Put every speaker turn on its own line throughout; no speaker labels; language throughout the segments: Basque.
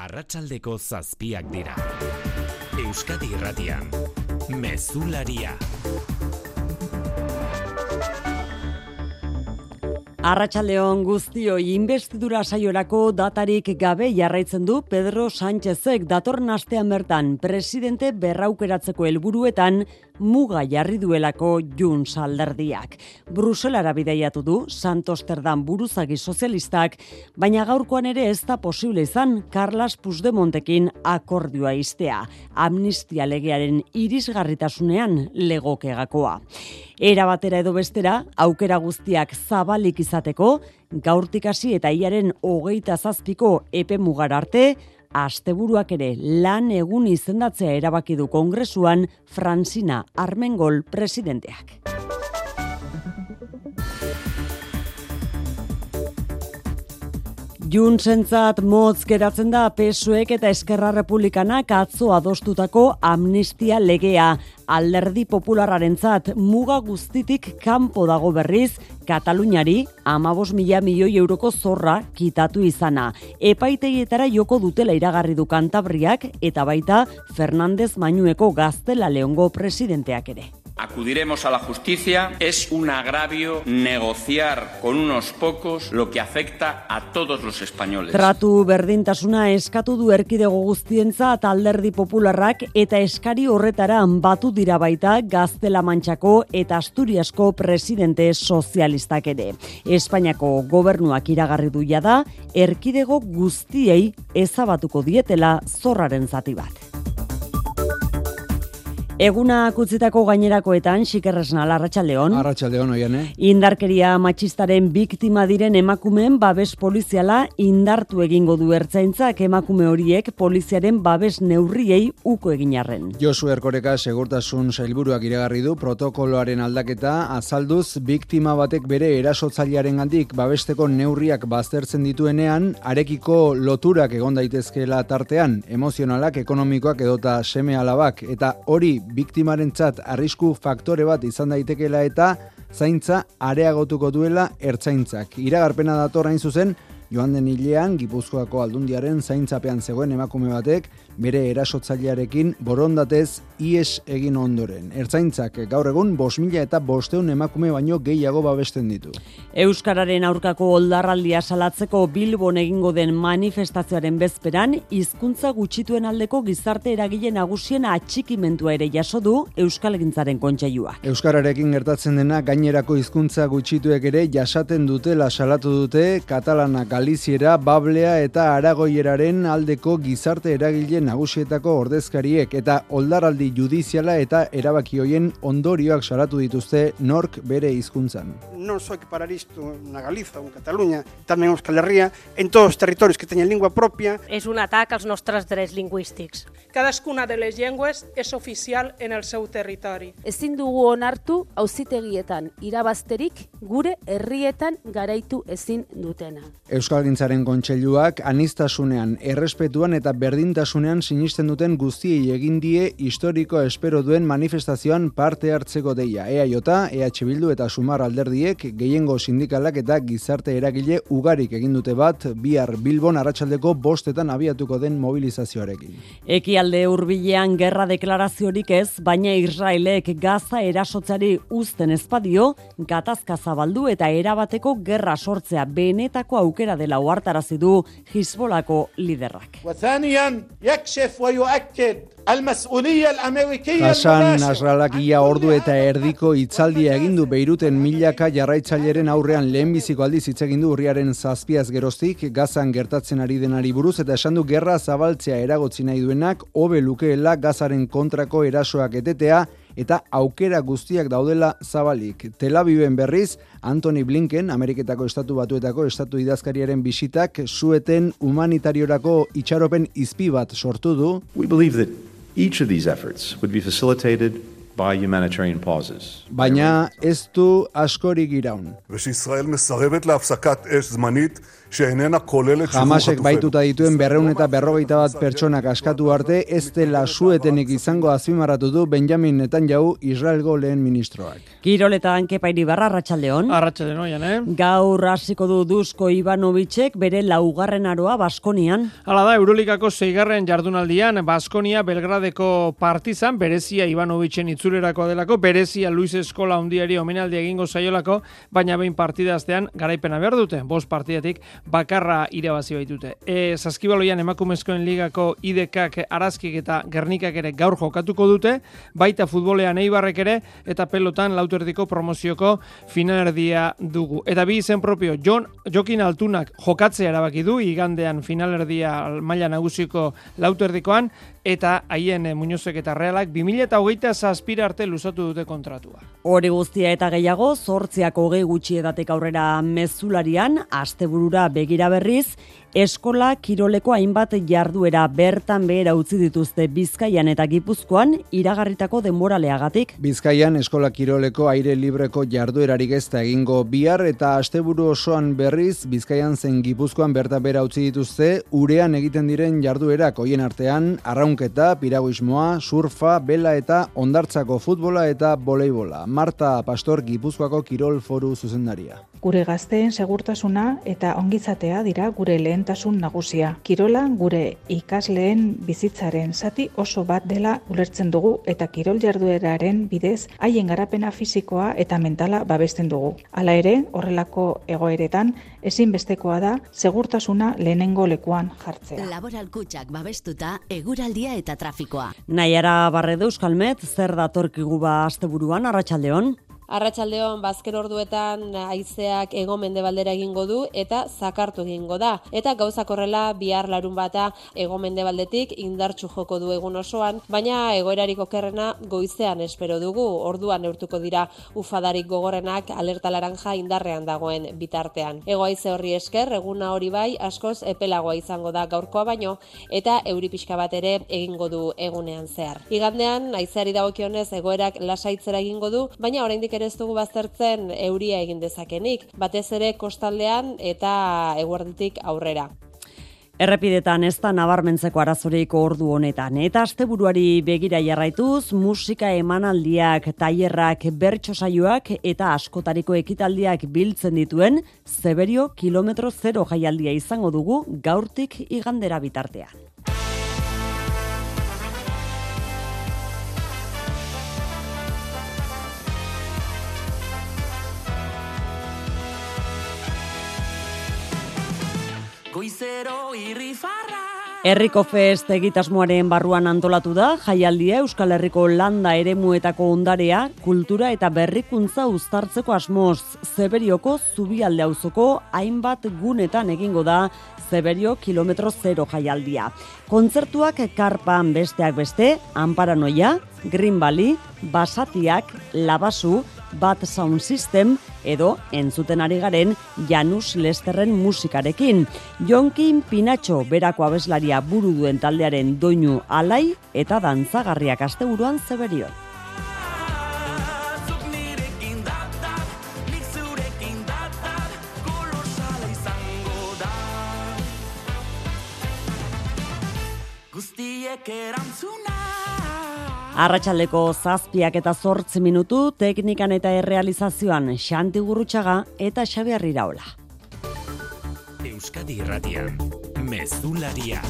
arratsaldeko zazpiak dira. Euskadi irratian, mezularia.
Arratxaldeon guztioi investidura saiorako datarik gabe jarraitzen du Pedro Sánchezek datorren astean bertan presidente berraukeratzeko helburuetan muga jarri duelako jun salderdiak. Bruselara bideiatu du Santosterdam buruzagi sozialistak, baina gaurkoan ere ez da posible izan Carlos Puigdemontekin akordioa iztea, amnistia legearen irisgarritasunean legokegakoa. Era batera edo bestera, aukera guztiak zabalik izateko, gaurtik hasi eta iaren hogeita zazpiko epe mugar arte, asteburuak ere lan egun izendatzea erabaki du kongresuan Francina Armengol presidenteak. Juntzentzat motz geratzen da pesuek eta Eskerra Republikanak atzo adostutako amnistia legea. Alderdi populararentzat muga guztitik kanpo dago berriz, Kataluniari amabos mila milioi euroko zorra kitatu izana. Epaiteietara joko dutela iragarri du kantabriak eta baita Fernandez Mainueko gaztela leongo presidenteak ere
acudiremos a la justicia, es un agravio negociar con unos pocos lo que afecta a todos los españoles.
Tratu berdintasuna eskatu du erkidego guztientza alderdi popularrak eta eskari horretara batu dira baita Gaztela Mantxako eta Asturiasko presidente sozialistak ere. Espainiako gobernuak iragarri du da erkidego guztiei ezabatuko dietela zorraren zati bat. Eguna kutzitako gainerakoetan, xikerresna, Arratxaldeon.
Arratxaldeon, oian, eh?
Indarkeria matxistaren biktima diren emakumeen babes poliziala indartu egingo du ertzaintzak emakume horiek poliziaren babes neurriei uko egin arren.
Josu Erkoreka segurtasun sailburuak iragarri du protokoloaren aldaketa azalduz biktima batek bere erasotzailearen gandik babesteko neurriak baztertzen dituenean, arekiko loturak egon daitezkeela tartean, emozionalak, ekonomikoak edota seme alabak, eta hori biktimarentzat arrisku faktore bat izan daitekeela eta zaintza areagotuko duela ertzaintzak. Iragarpena datorrain zuzen, joan den hilean, Gipuzkoako aldundiaren zaintzapean zegoen emakume batek, bere erasotzailearekin borondatez ies egin ondoren. Ertzaintzak gaur egun bos mila eta bosteun emakume baino gehiago babesten ditu.
Euskararen aurkako oldarraldia salatzeko Bilbon egingo den manifestazioaren bezperan, hizkuntza gutxituen aldeko gizarte eragile nagusien atxikimentua ere jaso du Euskal Gintzaren kontseiua.
Euskararekin gertatzen dena gainerako hizkuntza gutxituek ere jasaten dutela salatu dute Katalana, Galiziera, Bablea eta Aragoieraren aldeko gizarte eragile nagusietako ordezkariek eta oldaraldi judiziala eta erabaki hoien ondorioak salatu dituzte nork bere hizkuntzan.
Non soy para isto na Galiza ou en Cataluña, tamén en Euskal Herria, en todos os territorios que teñen lingua propia.
És un atac als nostres drets lingüístics.
Cadascuna de les llengües és oficial en el seu territori.
Ezin dugu onartu auzitegietan irabazterik gure herrietan garaitu ezin dutena.
Euskalgintzaren kontseiluak anistasunean, errespetuan eta berdintasunean sinisten duten guztiei egin die historiko espero duen manifestazioan parte hartzeko deia. EAJ, EH Bildu eta Sumar alderdiek gehiengo sindikalak eta gizarte eragile ugarik egin dute bat bihar Bilbon arratsaldeko bostetan abiatuko den mobilizazioarekin.
Ekialde hurbilean gerra deklaraziorik ez, baina Israelek Gaza erasotzari uzten ezpadio, gatazka zabaldu eta erabateko gerra sortzea benetako aukera dela uartarazi du Hizbolako liderrak.
Hasan Nasralak ia ordu eta erdiko itzaldia egindu Beiruten milaka jarraitzaileren aurrean lehenbiziko aldiz hitz egin du urriaren zazpiaz geroztik Gazan gertatzen ari denari buruz eta esan du gerra zabaltzea eragotzi nahi duenak hobe lukeela Gazaren kontrako erasoak etetea eta aukera guztiak daudela zabalik. Tel Aviven berriz, Anthony Blinken, Ameriketako Estatu Batuetako Estatu Idazkariaren bisitak zueten humanitariorako itxaropen izpi bat sortu du.
We believe that each of these efforts would be facilitated by humanitarian pauses.
Baina ez du askorik iraun.
ושישראל מסרבת להפסקת אש זמנית
xehenena kolele
Hamasek baituta dituen berreun eta berrogeita bat pertsonak askatu arte ez dela suetenik izango azpimarratu du Benjamin Netanyahu Israelgo lehen ministroak.
Kiroletan kepa iribarra arratsaldeon.
Arratsaldeon oian, eh?
Gaur hasiko du Dusko Ivanovicek bere laugarren aroa Baskonian.
Hala da, Eurolikako zeigarren jardunaldian Baskonia Belgradeko partizan berezia Ivanovicen itzulerako delako, berezia Luis Eskola hundiari omenaldi egingo zaiolako, baina behin partidaztean garaipena behar dute. Bost partidatik bakarra irabazi baitute. E, Zaskibaloian emakumezkoen ligako idekak arazkik eta gernikak ere gaur jokatuko dute, baita futbolean eibarrek ere, eta pelotan lauterdiko promozioko finalerdia dugu. Eta bi izen propio, Jon, Jokin Altunak jokatzea erabaki du, igandean finalerdia maila nagusiko lauterdikoan, eta haien eh, Muñozek eta Realak 2008 zazpira arte luzatu dute kontratua.
Hori guztia eta gehiago, zortziak hogei gutxi edatek aurrera mezularian, asteburura begira berriz, eskola kiroleko hainbat jarduera bertan behera utzi dituzte Bizkaian eta Gipuzkoan iragarritako denboraleagatik.
Bizkaian eskola kiroleko aire libreko jarduerarik ez da egingo bihar eta asteburu osoan berriz Bizkaian zen Gipuzkoan berta bera utzi dituzte urean egiten diren jarduerak hoien artean arraunketa, piraguismoa, surfa, bela eta ondartzako futbola eta voleibola. Marta Pastor Gipuzkoako kirol foru zuzendaria.
Gure gazteen segurtasuna eta ongizatea dira gure lehentasun nagusia. Kirola gure ikasleen bizitzaren zati oso bat dela ulertzen dugu eta kirol jardueraren bidez haien garapena fisikoa eta mentala babesten dugu. Hala ere, horrelako egoeretan ezinbestekoa da segurtasuna lehenengo lekuan jartzea.
Laboral kutxak babestuta eguraldia eta trafikoa.
Naiara Barredo Euskalmet, zer datorkigu ba asteburuan Arratsaldeon?
Arratsaldeon bazken orduetan haizeak ego mendebaldera egingo du eta zakartu egingo da. Eta gauzak horrela bihar larun bata ego mendebaldetik indartsu joko du egun osoan, baina egoerarik okerrena goizean espero dugu. Orduan neurtuko dira ufadarik gogorrenak alerta laranja indarrean dagoen bitartean. Ego haize horri esker eguna hori bai askoz epelagoa izango da gaurkoa baino eta euri pixka bat ere egingo du egunean zehar. Igandean haizeari dagokionez egoerak lasaitzera egingo du, baina oraindik ere ez dugu baztertzen euria egin dezakenik, batez ere kostaldean eta eguerditik aurrera.
Errepidetan ez da nabarmentzeko arazoreiko ordu honetan. Eta asteburuari begira jarraituz, musika emanaldiak, tailerrak, bertso saioak eta askotariko ekitaldiak biltzen dituen, zeberio kilometro zero jaialdia izango dugu gaurtik igandera bitartean.
Goizero irrifarra
Herriko Fest egitasmoaren barruan antolatu da, jaialdia Euskal Herriko landa eremuetako ondarea, kultura eta berrikuntza uztartzeko asmoz, Zeberioko zubialde auzoko hainbat gunetan egingo da Zeberio kilometro zero jaialdia. Kontzertuak karpan besteak beste, Amparanoia, Green Valley, Basatiak, Labasu, Bat Sound System edo entzuten ari garen Janus Lesterren musikarekin. Jonkin Pinatxo berako abeslaria buru duen taldearen doinu alai eta dantzagarriak asteburuan zeberio.
Guztiek erantzuna
Arratxaldeko zazpiak eta zortzi minutu, teknikan eta errealizazioan Xanti Gurrutxaga eta Xabiar Iraola.
Euskadi Irratian, Mezularia.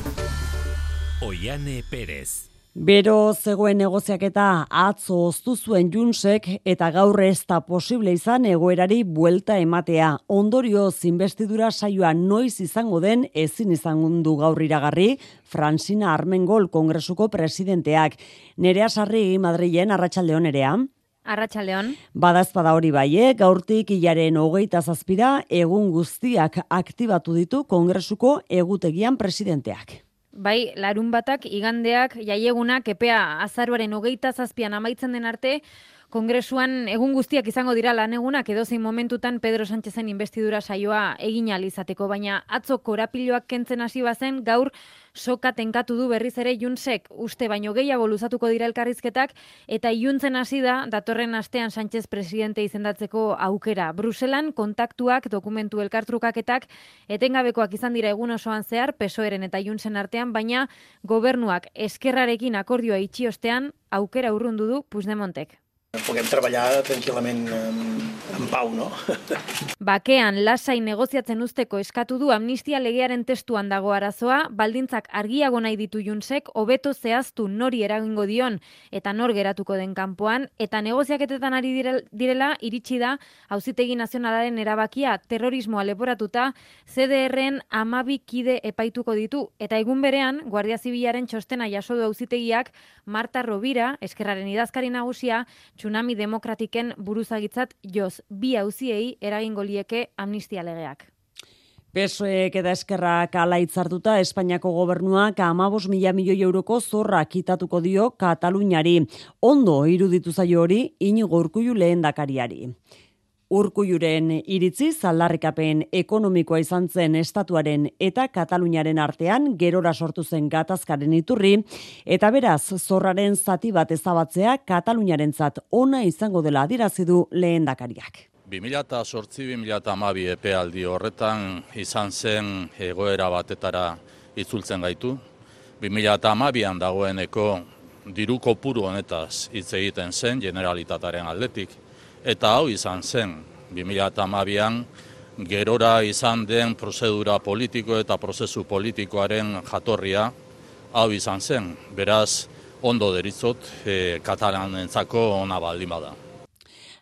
Oiane Perez.
Bero zegoen negoziaketa atzo oztu zuen Junsek eta gaur ez da posible izan egoerari buelta ematea. Ondorio zinbestidura saioa noiz izango den ezin izan du gaur iragarri Francina Armengol kongresuko presidenteak. Nerea Sarri Madrilen arratsaldeon nerea.
Arratxaldeon.
Badazpada hori bai, eh? gaurtik hilaren hogeita zazpira egun guztiak aktibatu ditu kongresuko egutegian presidenteak.
Bai, larun batak, igandeak, jaiegunak, epea azaruaren hogeita zazpian amaitzen den arte, Kongresuan egun guztiak izango dira lan egunak edozein momentutan Pedro Sánchezen investidura saioa egin izateko, baina atzo korapiloak kentzen hasi bazen gaur soka tenkatu du berriz ere Junsek uste baino gehiago luzatuko dira elkarrizketak eta iluntzen hasi da datorren astean Sánchez presidente izendatzeko aukera. Bruselan kontaktuak, dokumentu elkartrukaketak etengabekoak izan dira egun osoan zehar PSOEren eta Junsen artean, baina gobernuak eskerrarekin akordioa itxi ostean aukera urrundu du Puigdemontek.
Puguem treballar tranquil·lament en, pau, no?
Bakean, lasai negoziatzen usteko eskatu du amnistia legearen testuan dago arazoa, baldintzak argiago nahi ditu junsek, hobeto zehaztu nori eragingo dion eta nor geratuko den kanpoan, eta negoziaketetan ari direla iritsi da hauzitegi nazionalaren erabakia terrorismoa leporatuta. CDRren amabi kide epaituko ditu, eta egun berean, Guardia Zibilaren txostena jaso du hauzitegiak Marta Rovira, eskerraren idazkari nagusia, tsunami demokratiken buruzagitzat joz bi hauziei eragingo lieke amnistia legeak.
PSOEk eta eskerrak ala itzartuta Espainiako gobernuak amabos mila milioi euroko zorra kitatuko dio Kataluniari. Ondo iruditu zaio hori, inigo urkuiu lehen dakariari. Urkuiuren iritzi zaldarrikapen ekonomikoa izan zen estatuaren eta Kataluniaren artean gerora sortu zen gatazkaren iturri eta beraz zorraren zati bat ezabatzea Kataluniarentzat ona izango dela adirazi du lehendakariak.
2008-2008 epealdi horretan izan zen egoera batetara itzultzen gaitu. 2008an dagoeneko diruko puru honetaz hitz egiten zen generalitataren aldetik eta hau izan zen 2008an gerora izan den prozedura politiko eta prozesu politikoaren jatorria hau izan zen, beraz ondo deritzot e, katalanentzako ona baldin bada.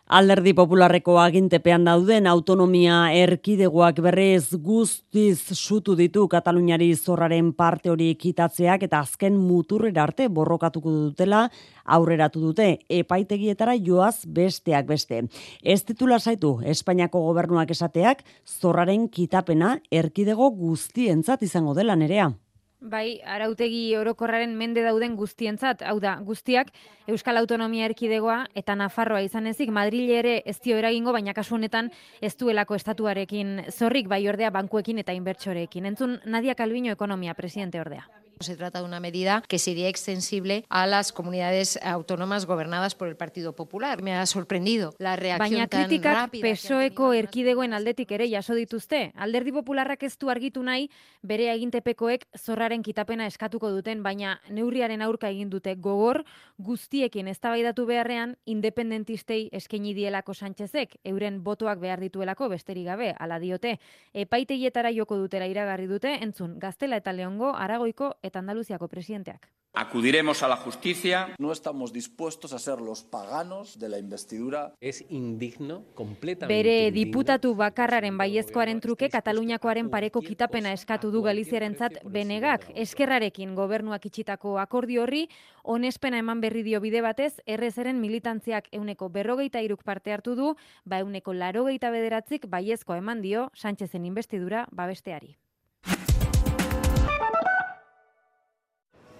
Alderdi popularreko agintepean dauden autonomia erkidegoak berrez guztiz sutu ditu Kataluniari zorraren parte hori ekitatzeak eta azken muturrera arte borrokatuko dutela aurreratu dute epaitegietara joaz besteak beste. Ez titula zaitu Espainiako gobernuak esateak zorraren kitapena erkidego guztientzat izango dela nerea.
Bai, arautegi orokorraren mende dauden guztientzat, hau da, guztiak Euskal Autonomia Erkidegoa eta Nafarroa izan ezik, Madrile ere ez dio eragingo, baina kasu honetan ez duelako estatuarekin zorrik, bai ordea bankuekin eta inbertsorekin. Entzun, Nadia Calviño ekonomia presidente ordea.
Se trata de una medida que sería extensible a las comunidades autónomas gobernadas por el Partido Popular. Me ha sorprendido la reacción
Baina
tan rápida.
pesoeko erkidegoen aldetik ere jaso dituzte. Alderdi Popularrak ez du argitu nahi bere agintepekoek zorraren kitapena eskatuko duten, baina neurriaren aurka egin dute gogor guztiekin eztabaidatu beharrean independentistei eskaini dielako Sánchezek euren botoak behar dituelako besterik gabe hala diote. Epaitegietara joko dutera iragarri dute entzun Gaztela eta Leongo Aragoiko eta Andaluziako presidenteak.
Acudiremos a la justicia.
No estamos dispuestos a ser los paganos de la investidura.
Es indigno, completamente
Bere
indigno.
diputatu bakarraren baiezkoaren truke Kataluniakoaren pareko kitapena eskatu du Galiziarentzat benegak. Eskerrarekin gobernuak itxitako akordio horri, onespena eman berri dio bide batez, errezeren militantziak euneko berrogeita iruk parte hartu du, ba euneko larogeita bederatzik baiezkoa eman dio Sánchezen investidura babesteari.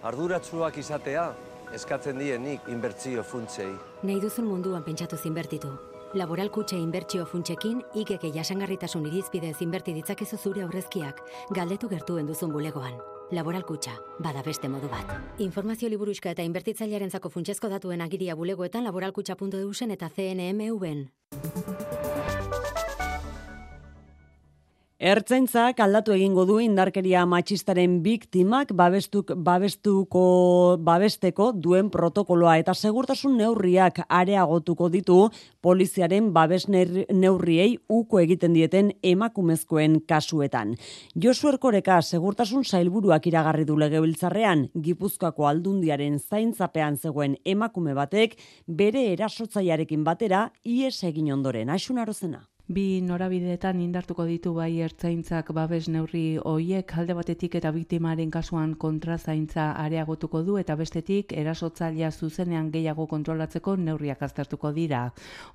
Arduratsuak izatea eskatzen dienik inbertsio funtsei.
Nahi duzun munduan pentsatu zinbertitu. Laboral kutxe inbertsio funtsekin, ikeke jasangarritasun irizpidez inberti ditzakezu zure aurrezkiak, galdetu gertuen duzun bulegoan. Laboral kutxa, bada beste modu bat. Informazio liburuxka eta inbertitzailearen zako funtsezko datuen agiria bulegoetan laboralkutxa.eusen eta CNMV-en.
Ertzaintzak aldatu egingo du indarkeria matxistaren biktimak babestuk, babestuko babesteko duen protokoloa eta segurtasun neurriak areagotuko ditu poliziaren babes neurriei uko egiten dieten emakumezkoen kasuetan. Josu Erkoreka segurtasun sailburuak iragarri du legebiltzarrean Gipuzkoako aldundiaren zaintzapean zegoen emakume batek bere erasotzaiarekin batera ies egin ondoren. Aixun arozena.
Bi norabideetan indartuko ditu bai ertzaintzak babes neurri hoiek alde batetik eta biktimaren kasuan kontrazaintza areagotuko du eta bestetik erasotzailea zuzenean gehiago kontrolatzeko neurriak aztertuko dira.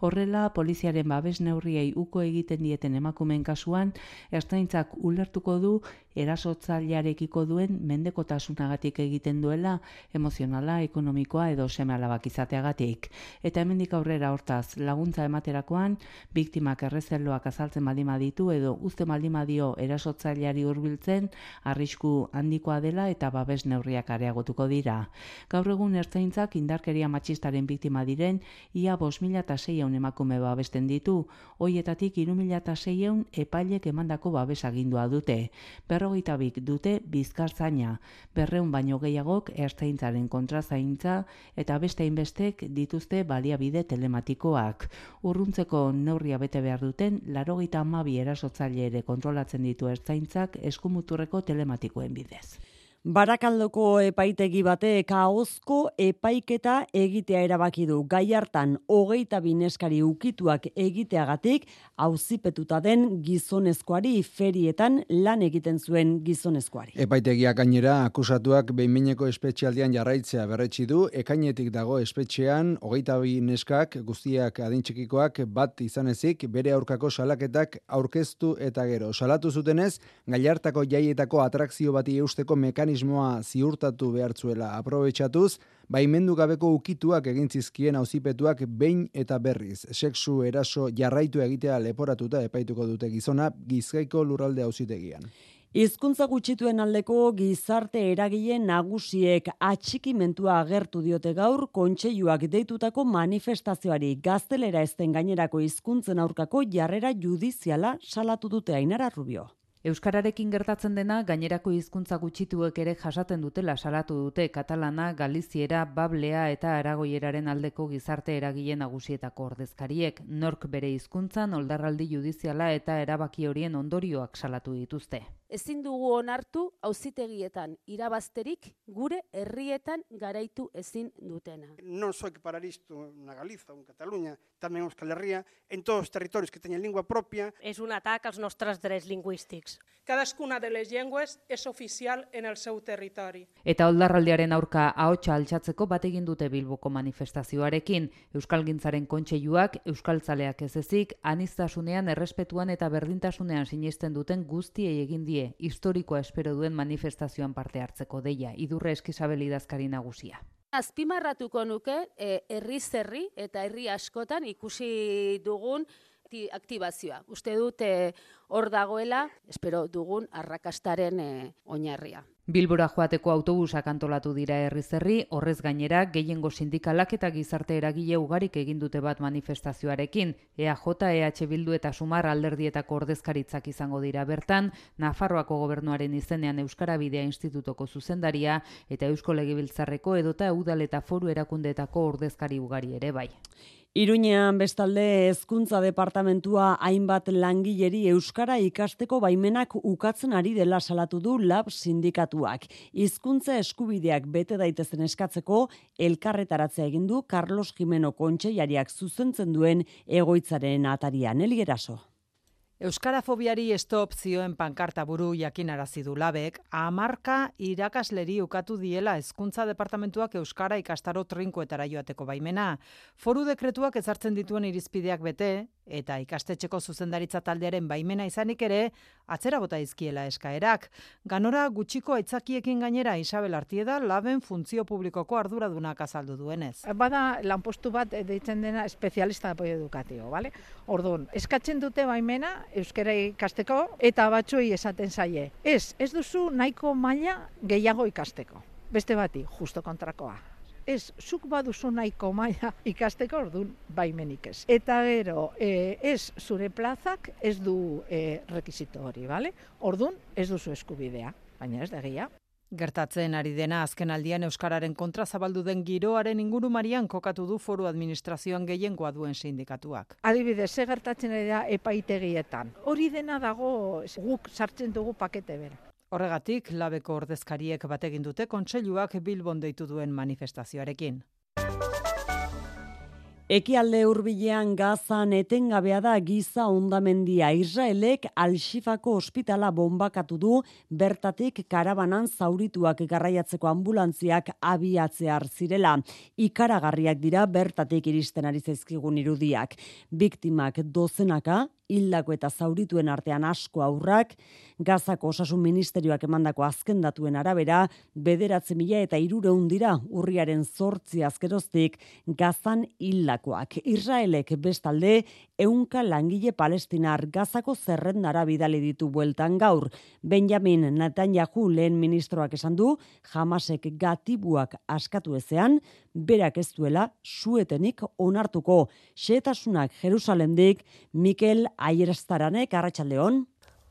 Horrela, poliziaren babes neurriei uko egiten dieten emakumeen kasuan, ertzaintzak ulertuko du erasotzailearekiko duen mendekotasunagatik egiten duela emozionala, ekonomikoa edo seme alabak izateagatik. Eta hemendik aurrera hortaz laguntza ematerakoan biktimak errezeloak azaltzen baldima ditu edo uzte baldima dio erasotzaileari hurbiltzen arrisku handikoa dela eta babes neurriak areagotuko dira. Gaur egun ertzaintzak indarkeria matxistaren biktima diren ia 5600 emakume babesten ditu, hoietatik 3600 epailek emandako babes agindua dute. Berrogeita bik dute bizkartzaina, berreun baino gehiagok ertzaintzaren kontrazaintza eta beste hainbestek dituzte baliabide telematikoak. Urruntzeko neurria bete behar duten, larogeita amabi erasotzaile ere kontrolatzen ditu ertzaintzak eskumuturreko telematikoen bidez.
Barakaldoko epaitegi bate kaozko epaiketa egitea erabaki du. Gai hartan hogeita bineskari ukituak egiteagatik auzipetuta den gizonezkoari ferietan lan egiten zuen gizonezkoari.
Epaitegiak gainera akusatuak behinmineko espetxialdian jarraitzea berretsi du, ekainetik dago espetxean hogeita bineskak guztiak adintxekikoak bat izanezik bere aurkako salaketak aurkeztu eta gero. Salatu zutenez, gaiartako jaietako atrakzio bati eusteko mekanismo mekanismoa ziurtatu behartzuela aprobetxatuz, baimendu gabeko ukituak egin zizkien auzipetuak behin eta berriz. Sexu eraso jarraitu egitea leporatuta epaituko dute gizona gizkaiko lurralde auzitegian.
Hizkuntza gutxituen aldeko gizarte eragile nagusiek atxikimentua agertu diote gaur kontseiluak deitutako manifestazioari gaztelera ezten gainerako hizkuntzen aurkako jarrera judiziala salatu dute Ainara Rubio.
Euskararekin gertatzen dena gainerako hizkuntza gutxituek ere jasaten dutela salatu dute katalana, galiziera, bablea eta aragoieraren aldeko gizarte eragile nagusietako ordezkariek. Nork bere hizkuntzan oldarraldi judiziala eta erabaki horien ondorioak salatu dituzte
ezin dugu onartu auzitegietan irabazterik gure herrietan garaitu ezin dutena.
Non soy que parar isto na Galiza ou en Cataluña, tamén en Euskal Herria, en todos os territorios que teñen lingua propia.
És un atac als nostres drets lingüístics.
Cadascuna de les llengües és oficial en el seu territori.
Eta oldarraldiaren aurka ahotsa altxatzeko bat egin dute Bilboko manifestazioarekin, Euskalgintzaren kontseiluak, Euskaltzaleak ez ezik, anistasunean, errespetuan eta berdintasunean sinisten duten guztiei egin die historikoa espero duen manifestazioan parte hartzeko deia, idurre eskizabel idazkari nagusia.
Azpimarratuko nuke, e, herri zerri eta herri askotan ikusi dugun aktibazioa. Uste dut hor dagoela, espero dugun arrakastaren e, oinarria.
Bilbora joateko autobusak antolatu dira herrizerri, horrez gainera gehiengo sindikalak eta gizarte eragile ugarik egin dute bat manifestazioarekin. EAJ, EH Bildu eta Sumar alderdietako ordezkaritzak izango dira bertan, Nafarroako gobernuaren izenean Euskara Bidea Institutoko zuzendaria eta Eusko Legibiltzarreko edota Udal eta Foru Erakundeetako ordezkari ugari ere bai.
Iruñean bestalde hezkuntza departamentua hainbat langileri euskara ikasteko baimenak ukatzen ari dela salatu du lab sindikatuak. Hizkuntza eskubideak bete daitezen eskatzeko elkarretaratzea egin du Carlos Jimeno Kontseilariak zuzentzen duen egoitzaren atarian elgeraso.
Euskarafobiari estop zioen pankarta buru jakinarazi du labek, amarka irakasleri ukatu diela hezkuntza departamentuak Euskara ikastaro trinkoetara joateko baimena. Foru dekretuak ezartzen dituen irizpideak bete, eta ikastetxeko zuzendaritza taldearen baimena izanik ere, atzera bota izkiela eskaerak. Ganora gutxiko aitzakiekin gainera Isabel Artieda laben funtzio publikoko arduradunak azaldu duenez.
Bada lanpostu bat deitzen dena espezialista de apoio edukatio, vale? Orduan, eskatzen dute baimena euskara ikasteko eta batzuei esaten zaie. Ez, ez duzu nahiko maila gehiago ikasteko. Beste bati, justo kontrakoa ez, zuk baduzu nahiko maila ikasteko ordun baimenik ez. Eta gero, e, ez zure plazak ez du e, rekizito hori, bale? Ordun ez duzu eskubidea, baina ez da gehiago.
Gertatzen ari dena azken aldian Euskararen kontra zabaldu den giroaren inguru marian kokatu du foru administrazioan gehiengoa duen sindikatuak.
Adibidez, ze gertatzen ari da epaitegietan. Hori dena dago guk sartzen dugu pakete bera.
Horregatik, labeko ordezkariek bategin dute kontseiluak Bilbon deitu duen manifestazioarekin.
Ekialde hurbilean gazan etengabea da giza ondamendia. Israelek Alxifako ospitala bombakatu du bertatik karabanan zaurituak garraiatzeko ambulantziak abiatzear zirela. Ikaragarriak dira bertatik iristen ari zaizkigun irudiak. Biktimak dozenaka hildako eta zaurituen artean asko aurrak, Gazako osasun ministerioak emandako azken datuen arabera, bederatze mila eta irureun dira urriaren zortzi azkeroztik Gazan hildakoak. Israelek bestalde, eunka langile palestinar Gazako zerrendara bidali ditu bueltan gaur. Benjamin Netanyahu lehen ministroak esan du, jamasek gatibuak askatu ezean, berak ez duela suetenik onartuko. Xetasunak Jerusalemdik, Mikel Aierstaranek, Arratxaldeon.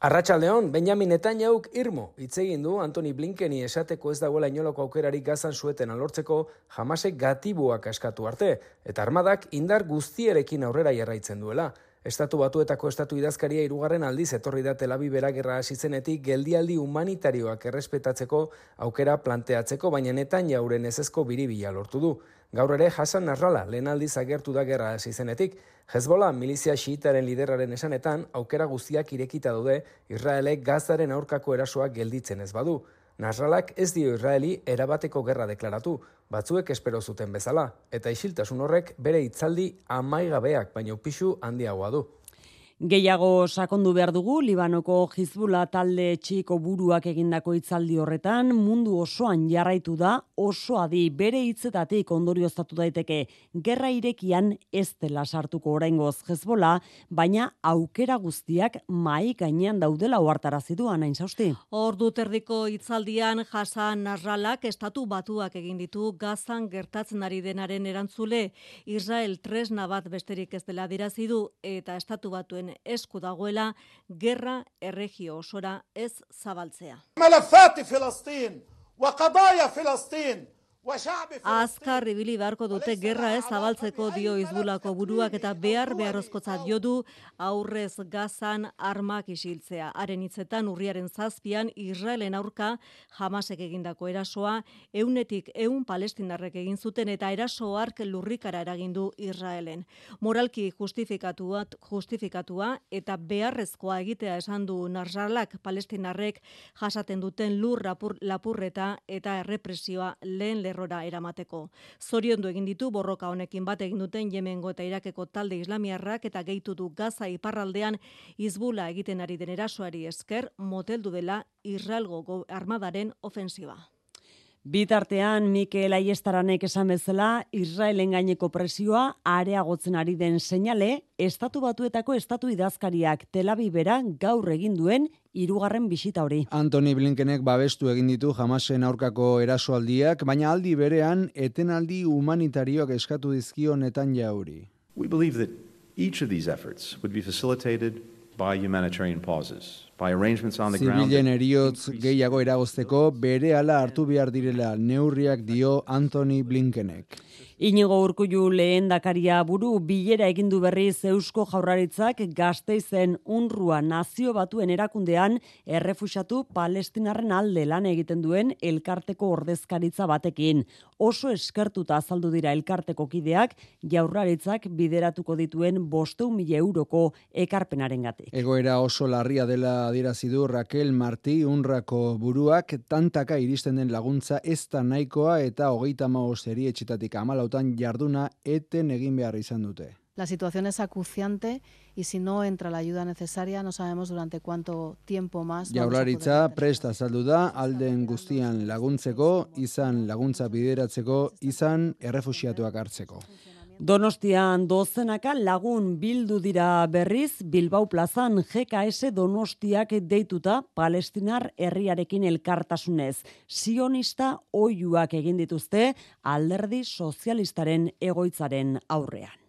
Arratxaldeon, Benjamin Netanyauk irmo hitz egin du Antoni Blinkeni esateko ez dagoela inolako aukerari gazan sueten alortzeko jamasek gatibuak askatu arte, eta armadak indar guztierekin aurrera jarraitzen duela. Estatu batuetako estatu idazkaria irugarren aldiz etorri da Tel Avivera gerra hasi zenetik geldialdi humanitarioak errespetatzeko aukera planteatzeko baina netan jauren ezezko biribila lortu du. Gaur ere Hasan Nasralla lehen aldiz agertu da gerra hasi zenetik. Hezbollah milizia xiitaren lideraren esanetan aukera guztiak irekita daude Israelek gazaren aurkako erasoak gelditzen ez badu. Nasralak ez dio Israeli erabateko gerra deklaratu, batzuek espero zuten bezala, eta isiltasun horrek bere hitzaldi amaigabeak baino pixu handiagoa du.
Gehiago sakondu behar dugu, Libanoko Hizbula talde txiko buruak egindako hitzaldi horretan, mundu osoan jarraitu da, oso adi bere hitzetatik ondorioztatu daiteke, gerra irekian ez dela sartuko oraingoz Hezbola, baina aukera guztiak mai gainean daudela ohartarazi du anain sausti.
Ordu terdiko hitzaldian Hasan Nasralak estatu batuak egin ditu Gazan gertatzen ari denaren erantzule, Israel tresna bat besterik ez dela dirazi du eta estatu batuen esku dagoela gerra erregio osora ez zabaltzea.
Filistin wa qadaya Filistin
Azkar ibili beharko dute gerra ez zabaltzeko dio izbulako buruak eta behar beharrozkotzat jo du aurrez gazan armak isiltzea. Haren hitzetan urriaren zazpian Israelen aurka jamasek egindako erasoa eunetik eun palestinarrek egin zuten eta eraso hark lurrikara eragindu Israelen. Moralki justifikatua, justifikatua eta beharrezkoa egitea esan du narzarlak palestinarrek jasaten duten lur lapurreta eta errepresioa lehen lerrora eramateko. Zoriondu egin ditu borroka honekin bat egin duten Yemengo eta Irakeko talde islamiarrak eta gehitu du Gaza iparraldean izbula egiten ari den erasoari esker moteldu dela Israelgo armadaren ofensiba.
Bitartean, Mikel Aiestaranek esan bezala, Israelen gaineko presioa areagotzen ari den seinale, estatu batuetako estatu idazkariak telabibera gaur egin duen irugarren bisita hori.
Antoni Blinkenek babestu egin ditu jamasen aurkako erasoaldiak, baina aldi berean etenaldi humanitarioak eskatu dizkio netan jauri.
We believe that each of these efforts would be facilitated by humanitarian pauses.
Zibilen eriotz gehiago eragozteko bere ala hartu behar direla neurriak dio Anthony Blinkenek.
Inigo Urkullu lehendakaria buru bilera egindu berriz Eusko Jaurlaritzak Gasteizen Unrua Nazio Batuen erakundean errefusatu Palestinarren alde lan egiten duen elkarteko ordezkaritza batekin. Oso eskertuta azaldu dira elkarteko kideak Jaurlaritzak bideratuko dituen 500.000 euroko ekarpenarengatik.
Egoera oso larria dela adierazi Raquel Martí Unrako buruak tantaka iristen den laguntza ez da nahikoa eta 35 erietxetatik 14 flautan jarduna eten egin behar izan dute.
La situación es acuciante y si no entra la ayuda necesaria no sabemos durante cuánto tiempo más.
Jaurlaritza presta azaldu da alden guztian laguntzeko, izan laguntza bideratzeko, izan errefuxiatuak hartzeko.
Donostian dozenaka lagun bildu dira berriz Bilbao plazan GKS Donostiak deituta Palestinar herriarekin elkartasunez. Sionista oiuak egin dituzte alderdi sozialistaren egoitzaren aurrean.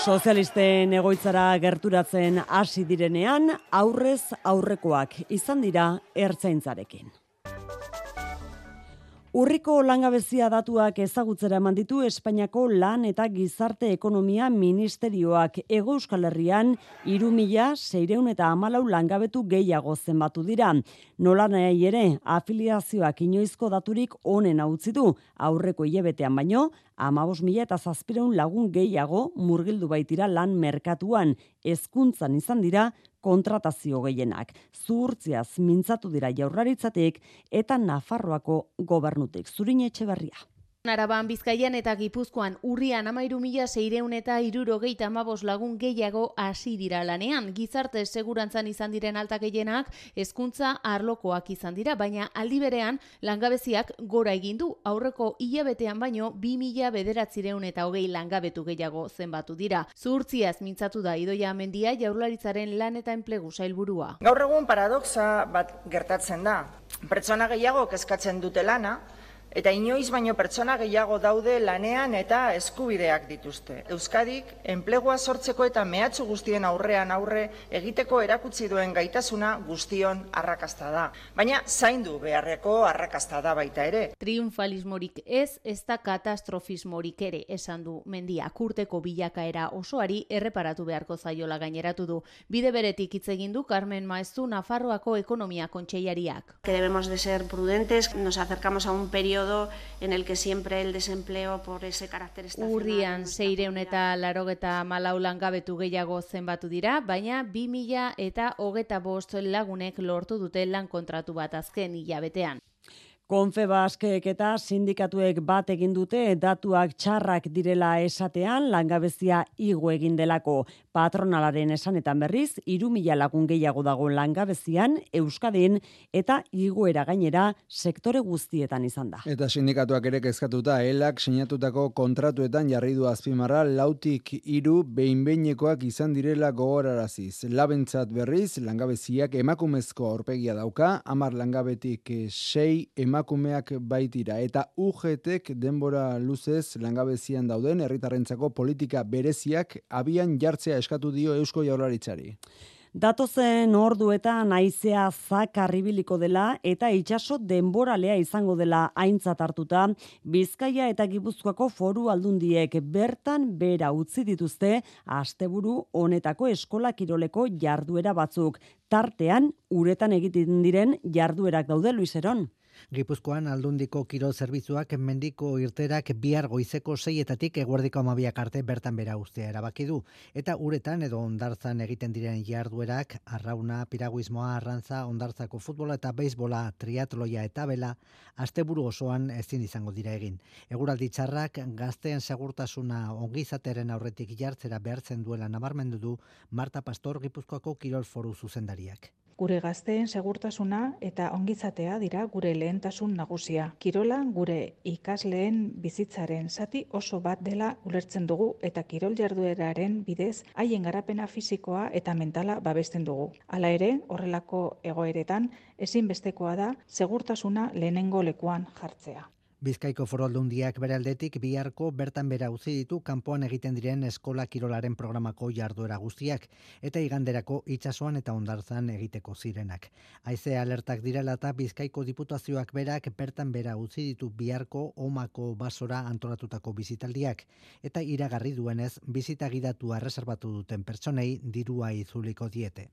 Sozialisten egoitzara gerturatzen hasi direnean, aurrez aurrekoak izan dira ertzaintzarekin. Urriko langabezia datuak ezagutzera eman ditu Espainiako lan eta gizarte ekonomia ministerioak ego euskal herrian iru mila seireun eta amalau langabetu gehiago zenbatu dira. Nola nahi ere, afiliazioak inoizko daturik onen utzi du aurreko hilebetean baino, amabos mila eta zazpireun lagun gehiago murgildu baitira lan merkatuan, ezkuntzan izan dira kontratazio gehienak. Zuhurtziaz mintzatu dira jaurlaritzatik eta Nafarroako gobernutik. Zurin etxe berria.
Araban Bizkaian eta Gipuzkoan urrian amairu mila zeireun eta irurogeita amabos lagun gehiago hasi dira lanean. Gizarte segurantzan izan diren altak gehienak hezkuntza arlokoak izan dira, baina aldi berean langabeziak gora egin du. Aurreko hilabetean baino bi mila bederatzireun eta hogei langabetu gehiago zenbatu dira. Zurtziaz mintzatu da idoia mendia jaurlaritzaren lan eta enplegu sailburua.
Gaur egun paradoxa bat gertatzen da. Pertsona gehiago kezkatzen dute lana, Eta inoiz baino pertsona gehiago daude lanean eta eskubideak dituzte. Euskadik enplegua sortzeko eta mehatxu guztien aurrean aurre egiteko erakutsi duen gaitasuna guztion arrakasta da. Baina zaindu beharreko arrakasta da baita ere.
Triunfalismorik ez, ez da katastrofismorik ere esan du mendia kurteko bilakaera osoari erreparatu beharko zaiola gaineratu du. Bide beretik hitz egin du Carmen Maestu Nafarroako ekonomia kontseiariak.
Que debemos de ser prudentes, nos acercamos a un periodo en el que siempre el desempleo por ese carácter estacional.
Urrian seireun eta larogeta malau langabetu gehiago zenbatu dira, baina 2000 eta hogeta bost lagunek lortu dute lan kontratu bat azken hilabetean.
Konfebaskeek eta sindikatuek bat egin dute datuak txarrak direla esatean langabezia igo egin delako patronalaren esanetan berriz, iru mila lagun gehiago dago langabezian Euskadin eta igoera gainera sektore guztietan izan da.
Eta sindikatuak ere kezkatuta elak sinatutako kontratuetan jarri du azpimarra lautik iru behinbeinekoak izan direla gogoraraziz. Labentzat berriz, langabeziak emakumezko aurpegia dauka, amar langabetik sei emakumezko emakumeak baitira eta UGTek denbora luzez langabezian dauden herritarrentzako politika bereziak abian jartzea eskatu dio Eusko Jaurlaritzari.
Datozen ordu eta naizea zakarribiliko dela eta itxaso denboralea izango dela aintzat hartuta, Bizkaia eta Gipuzkoako foru aldundiek bertan bera utzi dituzte asteburu honetako eskola kiroleko jarduera batzuk. Tartean, uretan egiten diren jarduerak daude, Luiseron.
Gipuzkoan aldundiko kirol zerbitzuak mendiko irterak bihar goizeko seietatik eguerdiko amabiak arte bertan bera ustea erabaki du. Eta uretan edo ondartzan egiten diren jarduerak, arrauna, piraguismoa, arrantza, ondartzako futbola eta beisbola, triatloia eta bela, asteburu osoan ezin izango dira egin. Eguraldi txarrak gazteen segurtasuna ongizateren aurretik jartzera behartzen duela nabarmendu du Marta Pastor Gipuzkoako kirol foru zuzendariak.
Gure gazteen segurtasuna eta ongizatea dira gure lehentasun nagusia. Kirola gure ikasleen bizitzaren zati oso bat dela ulertzen dugu eta kirol jardueraren bidez haien garapena fisikoa eta mentala babesten dugu. Hala ere, horrelako egoeretan ezinbestekoa da segurtasuna lehenengo lekuan jartzea.
Bizkaiko foro aldundiak bere aldetik biharko bertan bera utzi ditu kanpoan egiten diren eskola kirolaren programako jarduera guztiak eta iganderako itsasoan eta ondarzan egiteko zirenak. Haize alertak direla eta Bizkaiko diputazioak berak bertan bera utzi ditu biharko omako basora antolatutako bizitaldiak eta iragarri duenez bizita gidatua reservatu duten pertsonei dirua izuliko diete.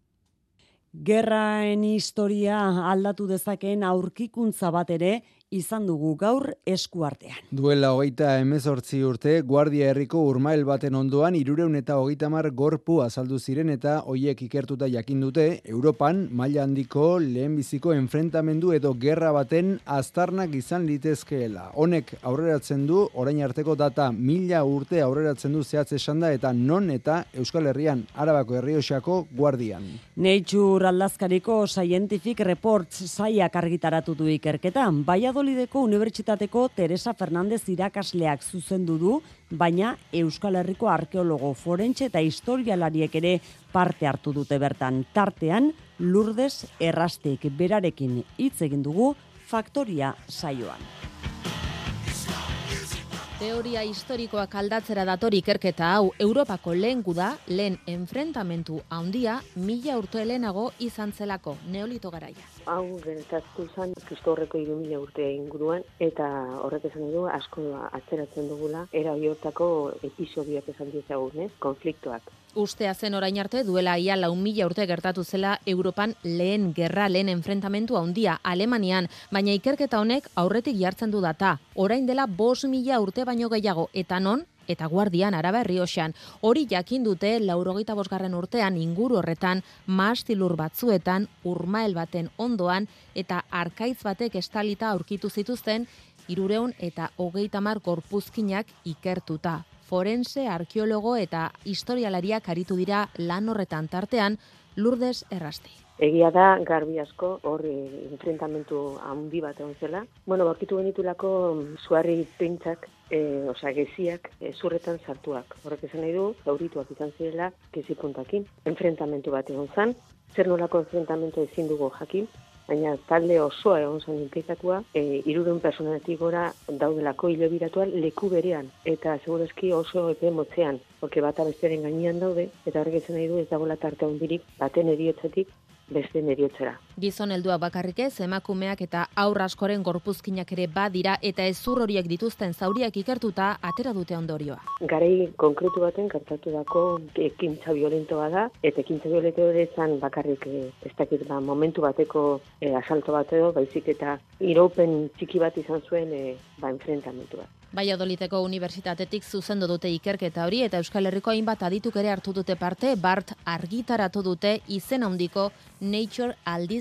Gerraen historia aldatu dezakeen aurkikuntza bat ere izan dugu gaur eskuartean.
Duela hogeita emezortzi urte, Guardia Herriko urmael baten ondoan irureun eta hogeita mar gorpu azaldu ziren eta hoiek ikertuta jakin dute, Europan maila handiko lehenbiziko enfrentamendu edo gerra baten aztarnak izan litezkeela. Honek aurreratzen du, orain arteko data mila urte aurreratzen du zehatz esan da eta non eta Euskal Herrian, Arabako Herriosako Guardian.
Nature aldazkariko Scientific Reports zaiak argitaratu du ikerketan, baiat Valladolideko Unibertsitateko Teresa Fernandez irakasleak zuzendu du, baina Euskal Herriko arkeologo forentxe eta historialariek ere parte hartu dute bertan. Tartean, Lourdes Errastek berarekin hitz egin dugu Faktoria saioan.
Teoria historikoak aldatzera datori ikerketa hau Europako lehen guda, lehen enfrentamentu handia mila urte helenago izan zelako neolito garaia.
Hau gertatu zen kristorreko iru mila urte inguruan eta horrek esan du asko atzeratzen dugula era horiotako episodioak esan ditzagun, konfliktoak
ustea zen orain arte duela ia lau mila urte gertatu zela Europan lehen gerra lehen enfrentamentu handia Alemanian, baina ikerketa honek aurretik jartzen du data. Orain dela bos mila urte baino gehiago eta non eta Guardian Araba Errioxan. Hori jakin dute laurogeita bosgarren urtean inguru horretan mastilur batzuetan urmael baten ondoan eta arkaitz batek estalita aurkitu zituzten irureun eta hogeita mar gorpuzkinak ikertuta. Forense, arkeologo eta historialariak aritu dira lan horretan tartean Lourdes Errasti.
Egia da, garbi asko, hor e, enfrentamentu handi bat egon zela. Bueno, borkitu genitulako mm, printzak, e, osea, geziak, e, zurretan sartuak. Horrek esan nahi du, zaurituak izan zirela, gezi puntakin. Enfrentamentu bat egon zan, zer nolako enfrentamentu ezin dugu jakin, baina talde osoa egon zen implikatua, e, irudun personatik gora daudelako hilo biratua leku berean, eta segurezki oso epe motzean, porque bat abesteren gainean daude, eta horrek esan nahi du ez dagoela tarte hondirik, baten eriotzatik, beste neriotzera.
Gizon heldua bakarrik ez, emakumeak eta aurra askoren gorpuzkinak ere badira eta ezur horiek dituzten zauriak ikertuta atera dute ondorioa.
Garei konkretu baten kartatu dako ekintza violentoa da, eta ekintza violento ezan bakarrik e, ez dakit ba, momentu bateko e, asalto bat edo, baizik eta iropen txiki bat izan zuen e, ba, enfrentamentu bat.
Doliteko Unibertsitatetik zuzendu dute ikerketa hori eta Euskal Herriko hainbat adituk ere hartu dute parte, Bart argitaratu dute izen handiko Nature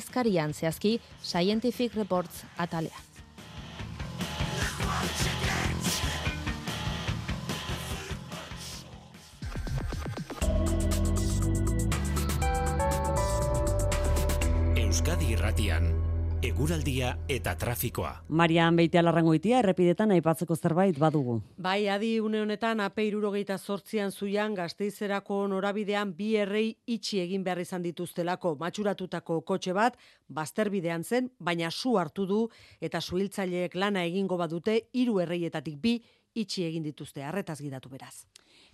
aldizkarian zehazki Scientific Reports atalean.
Euskadi Irratian eguraldia eta trafikoa.
Marian Beitea larrangoitia errepidetan aipatzeko zerbait badugu.
Bai, adi une honetan irurogeita sortzian zuian gazteizerako norabidean bi errei itxi egin behar izan dituztelako matxuratutako kotxe bat, bazterbidean zen, baina su hartu du eta suhiltzaileek lana egingo badute hiru erreietatik bi itxi egin dituzte, arretaz gidatu beraz.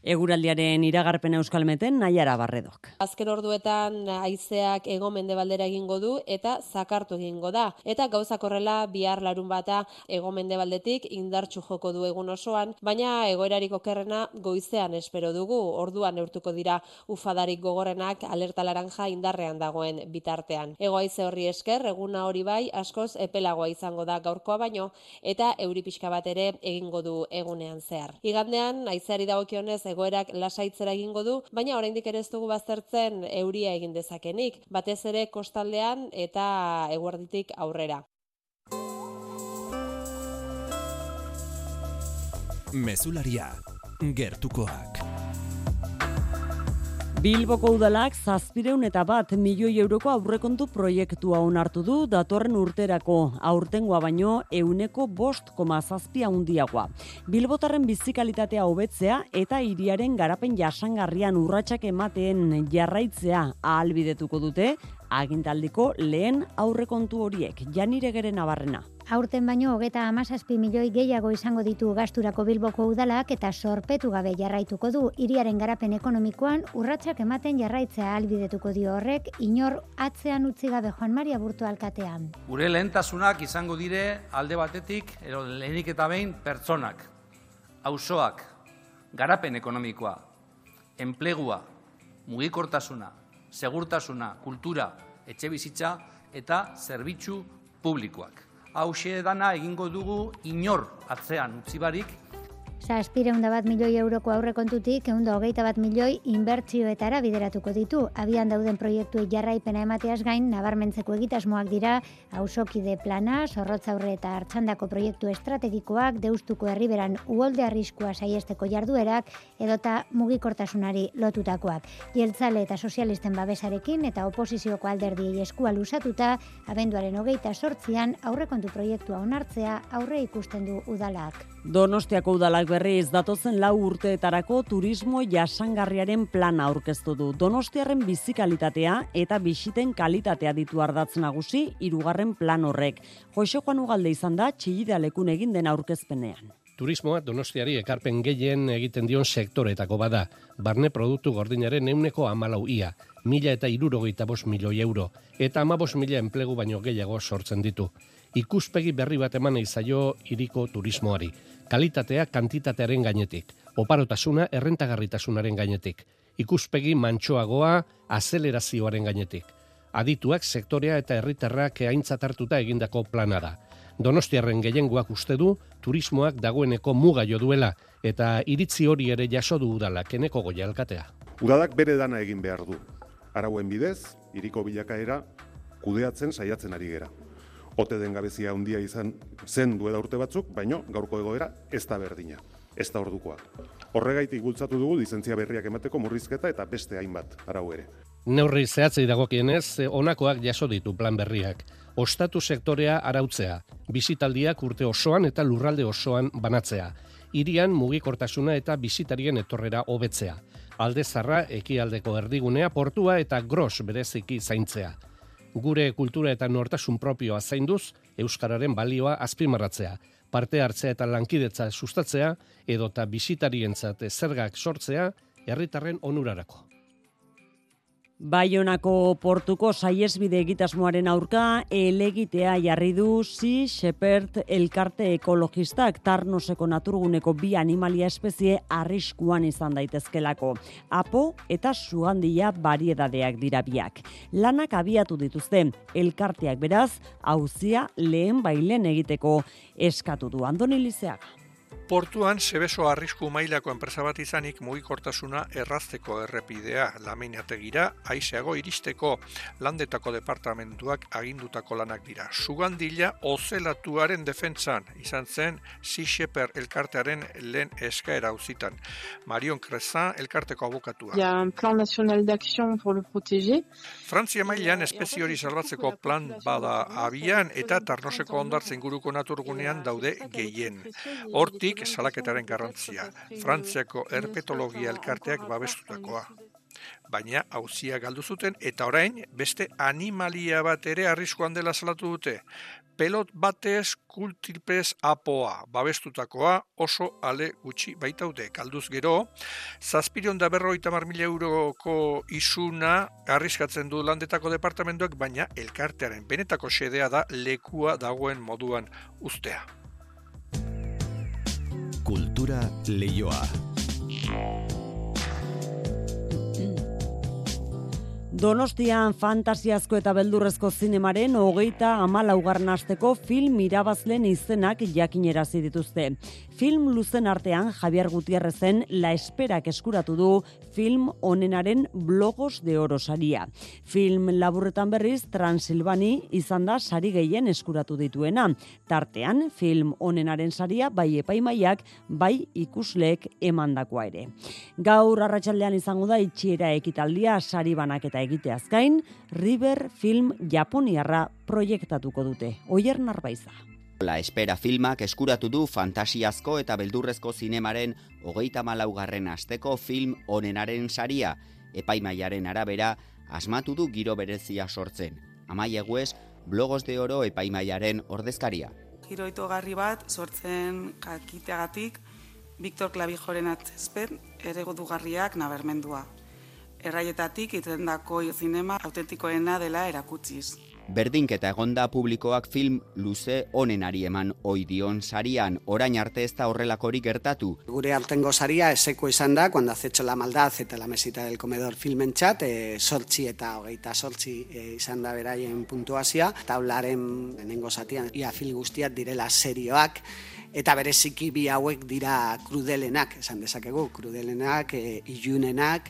Eguraldiaren iragarpen euskalmeten nahiara barredok.
Azken orduetan haizeak ego mendebaldera egingo du eta zakartu egingo da. Eta gauzak horrela bihar larun bata ego mendebaldetik indartxu joko du egun osoan, baina egoerarik okerrena goizean espero dugu. Orduan neurtuko dira ufadarik gogorrenak alerta laranja indarrean dagoen bitartean. Ego haize horri esker, eguna hori bai askoz epelagoa izango da gaurkoa baino eta euripiska bat ere egingo du egunean zehar. Igandean, haizeari dagokionez egoerak lasaitzera egingo du, baina oraindik ere ez dugu baztertzen euria egin dezakenik, batez ere kostaldean eta eguerditik aurrera.
Mesularia, gertukoak.
Bilboko udalak zazpireun eta bat milioi euroko aurrekontu proiektua onartu du datorren urterako aurtengoa baino euneko bost koma zazpia undiagoa. Bilbotarren bizikalitatea hobetzea eta hiriaren garapen jasangarrian urratsak emateen jarraitzea ahalbidetuko dute agintaldiko lehen aurrekontu horiek janire geren nabarrena.
Aurten baino hogeta amazazpi milioi gehiago izango ditu gasturako bilboko udalak eta sorpetu gabe jarraituko du iriaren garapen ekonomikoan urratsak ematen jarraitzea albidetuko dio horrek inor atzean utzi gabe Juan Maria Burtu alkatean.
Gure lehentasunak izango dire alde batetik ero lehenik eta behin pertsonak, auzoak, garapen ekonomikoa, enplegua, mugikortasuna, segurtasuna, kultura, etxe bizitza eta zerbitzu publikoak. Hause dana egingo dugu inor atzean utzibarik
Zazpireunda bat milioi euroko aurrekontutik, eunda hogeita bat milioi inbertsioetara bideratuko ditu. Abian dauden proiektu jarraipena emateaz gain, nabarmentzeko egitasmoak dira, hausokide plana, zorrotzaurre eta hartxandako proiektu estrategikoak, deustuko herriberan uolde arriskua saiesteko jarduerak, edota mugikortasunari lotutakoak. Jeltzale eta sozialisten babesarekin eta oposizioko alderdiei eskua lusatuta, abenduaren hogeita sortzian aurrekontu proiektua onartzea aurre ikusten du udalak.
Donostiako udalak berriz datozen lau urteetarako turismo jasangarriaren plana aurkeztu du. Donostiarren bizikalitatea eta bisiten kalitatea ditu ardatz nagusi hirugarren plan horrek. Joixo Juan Ugalde izan da txillidea lekun egin den aurkezpenean.
Turismoa donostiari ekarpen gehien egiten dion sektoretako bada. Barne produktu gordinaren euneko amalau ia, mila eta irurogeita bos milioi euro, eta amabos mila enplegu baino gehiago sortzen ditu. Ikuspegi berri bat eman izaio iriko turismoari kalitatea kantitatearen gainetik, oparotasuna errentagarritasunaren gainetik, ikuspegi mantxoagoa azelerazioaren gainetik. Adituak sektorea eta herritarrak aintzat hartuta egindako planara. Donostiarren gehiengoak uste du turismoak dagoeneko muga jo duela eta iritzi hori ere jaso du udalak eneko goia alkatea.
Udalak bere dana egin behar du. Arauen bidez, iriko bilakaera kudeatzen saiatzen ari gera. Ote den gabezia handia izan zen duela urte batzuk, baino gaurko egoera ez da berdina, ez da ordukoa. Horregaitik bultzatu dugu lizentzia berriak emateko murrizketa eta beste hainbat arau ere.
Neurri zehatzei dagokienez, honakoak jaso ditu plan berriak. Ostatu sektorea arautzea, bizitaldiak urte osoan eta lurralde osoan banatzea. Irian mugikortasuna eta bizitarien etorrera hobetzea. Alde zarra, ekialdeko erdigunea, portua eta gros bereziki zaintzea gure kultura eta nortasun propioa zainduz, Euskararen balioa azpimarratzea, parte hartzea eta lankidetza sustatzea, edota bisitarientzat zergak sortzea, herritarren onurarako.
Baionako portuko saiesbide egitasmoaren aurka elegitea jarri du si Shepherd elkarte ekologistak tarnoseko naturguneko bi animalia espezie arriskuan izan daitezkelako. Apo eta sugandia bariedadeak dira biak. Lanak abiatu dituzte elkarteak beraz hauzia lehen bailen egiteko eskatu du Andoni Lizeaga.
Portuan, zebeso arrisku mailako enpresa bat izanik mugikortasuna errazteko errepidea laminategira, aizeago iristeko landetako departamentuak agindutako lanak dira. Sugandila ozelatuaren defentsan izan zen Sixeper elkartearen lehen eskaera uzitan. Marion Crezan elkarteko abokatua.
Ja, plan nacional d'action pour le protéger.
Frantzia mailan espezie hori salbatzeko plan bada abian eta tarnoseko ondartzen guruko naturgunean daude gehien. Hortik, salaketaren garrantzia, Frantziako herpetologia elkarteak babestutakoa. Baina hauzia galdu zuten eta orain beste animalia bat ere arriskuan dela salatu dute. Pelot batez kultilpez apoa babestutakoa oso ale gutxi baitaude. Kalduz gero, zazpirion da berroita mar mila euroko isuna arriskatzen du landetako departamentuak, baina elkartearen benetako sedea da lekua dagoen moduan ustea.
Kultura leioa.
Donostian fantasiazko eta beldurrezko zinemaren hogeita amalaugarren asteko film irabazlen izenak jakinerazi dituzte. Film luzen artean Javier Gutierrezen La Esperak eskuratu du film onenaren blogos de oro saria. Film laburretan berriz Transilbani izan da sari gehien eskuratu dituena. Tartean film onenaren saria bai epaimaiak bai ikusleek emandakoa ere. Gaur arratsaldean izango da itxiera ekitaldia sari banaketa egiteaz gain, River Film Japoniarra proiektatuko dute. Oier Narbaiza.
La Espera filmak eskuratu du fantasiazko eta beldurrezko zinemaren hogeita malaugarren asteko film onenaren saria, epaimaiaren arabera, asmatu du giro berezia sortzen. Amai eguez, blogos de oro epaimaiaren ordezkaria.
Giro itogarri bat sortzen kakiteagatik, Victor Klavijoren atzezpen ere dugarriak nabermendua. Erraietatik itendako zinema autentikoena dela erakutsiz.
Berdinketa egonda publikoak film luze onenari eman oidion sarian, orain arte ez da horrelakori gertatu.
Gure artengo saria eseko izan da, cuando azetxo la maldad eta la mesita del comedor filmen txat, e, sortzi eta hogeita sortzi e, izan da beraien puntuazia, taularen nengo zatian, ia fil guztiak direla serioak, eta bereziki bi hauek dira krudelenak, esan dezakegu, krudelenak, e, ilunenak,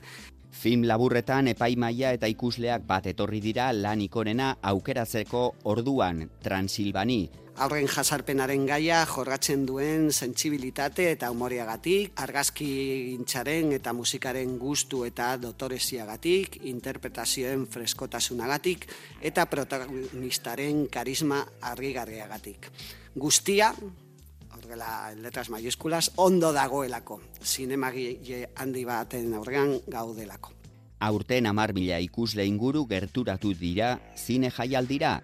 Film laburretan epaimaia eta ikusleak bat etorri dira lan ikonena aukeratzeko orduan Transilbani.
Aurren jasarpenaren gaia jorratzen duen sentsibilitate eta humoreagatik, argazki intxaren eta musikaren gustu eta dotoreziagatik, interpretazioen freskotasunagatik eta protagonistaren karisma argigarriagatik. Guztia, horrela letras mayúsculas, ondo dagoelako, zinemagile handi baten aurrean gaudelako.
Aurten amar mila ikusle inguru gerturatu dira, zine jaialdira,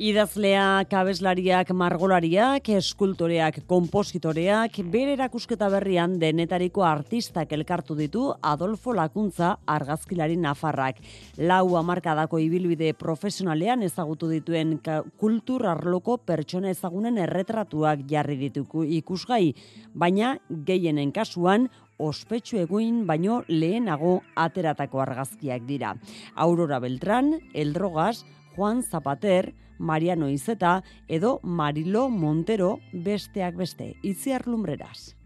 Idazleak, abeslariak, margolariak, eskultoreak, kompositoreak, bere erakusketa berrian denetariko artistak elkartu ditu Adolfo Lakuntza argazkilari nafarrak. Lau amarkadako ibilbide profesionalean ezagutu dituen kultur arloko pertsona ezagunen erretratuak jarri dituku ikusgai, baina gehienen kasuan ospetsu eguin baino lehenago ateratako argazkiak dira. Aurora Beltran, Eldrogas, Juan Zapater, Mariano Izeta edo Marilo Montero besteak beste. Itziar lumbreras.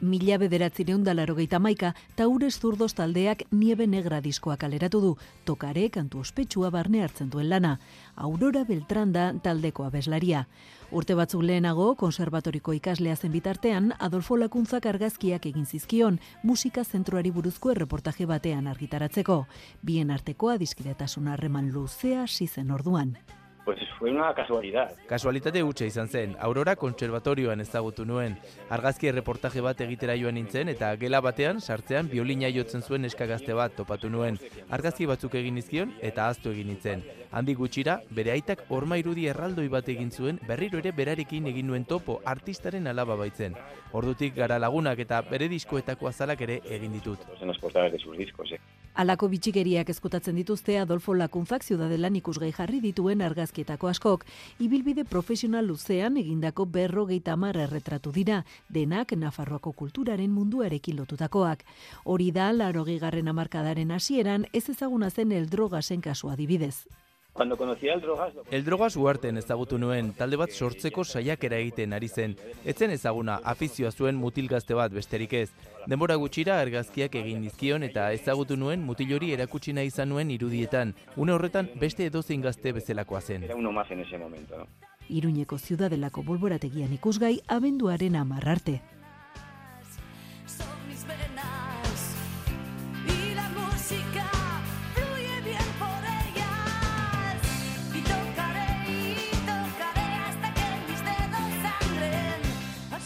Mila bederatzireun dalarogeita maika, taurez zurdoz taldeak niebe negra diskoa kaleratu du, tokare kantu ospetsua barne hartzen duen lana. Aurora Beltran da taldeko abeslaria. Urte batzuk lehenago, konservatoriko ikaslea zen bitartean, Adolfo Lakuntzak argazkiak egin zizkion, musika zentroari buruzko erreportaje batean argitaratzeko. Bien artekoa diskidetasun harreman luzea sizen orduan.
Pues fue una casualidad.
Kasualitate hutsa izan zen, Aurora kontserbatorioan ezagutu nuen. Argazki erreportaje bat egitera joan nintzen eta gela batean sartzean biolina jotzen zuen eskagazte bat topatu nuen. Argazki batzuk egin izkion eta ahaztu egin nintzen. Handi gutxira, bere aitak orma irudi erraldoi bat egin zuen berriro ere berarekin egin nuen topo artistaren alaba baitzen. Ordutik gara lagunak eta bere diskoetako azalak ere egin ditut.
En las portadas de sus discos, eh.
Alako bitxikeriak ezkutatzen dituzte Adolfo Lakuntzak ziudadelan ikusgai jarri dituen argazkietako askok. Ibilbide profesional luzean egindako berrogeita hamar erretratu dira, denak Nafarroako kulturaren munduarekin lotutakoak. Hori da, larogi garren amarkadaren hasieran ez ezaguna zen el drogasen kasu adibidez.
Cuando conocía el drogas... lo-
El drogas uarten ezagutu nuen, talde bat sortzeko saiakera egiten ari zen. Etzen ezaguna, afizioa zuen mutil gazte bat besterik ez. Denbora gutxira argazkiak egin dizkion eta ezagutu nuen mutil hori erakutsi nahi izan nuen irudietan. Une horretan beste edozein gazte bezalakoa zen.
Era uno más en ese momento, ¿no?
Iruñeko ziudadelako bolborategian ikusgai abenduaren amar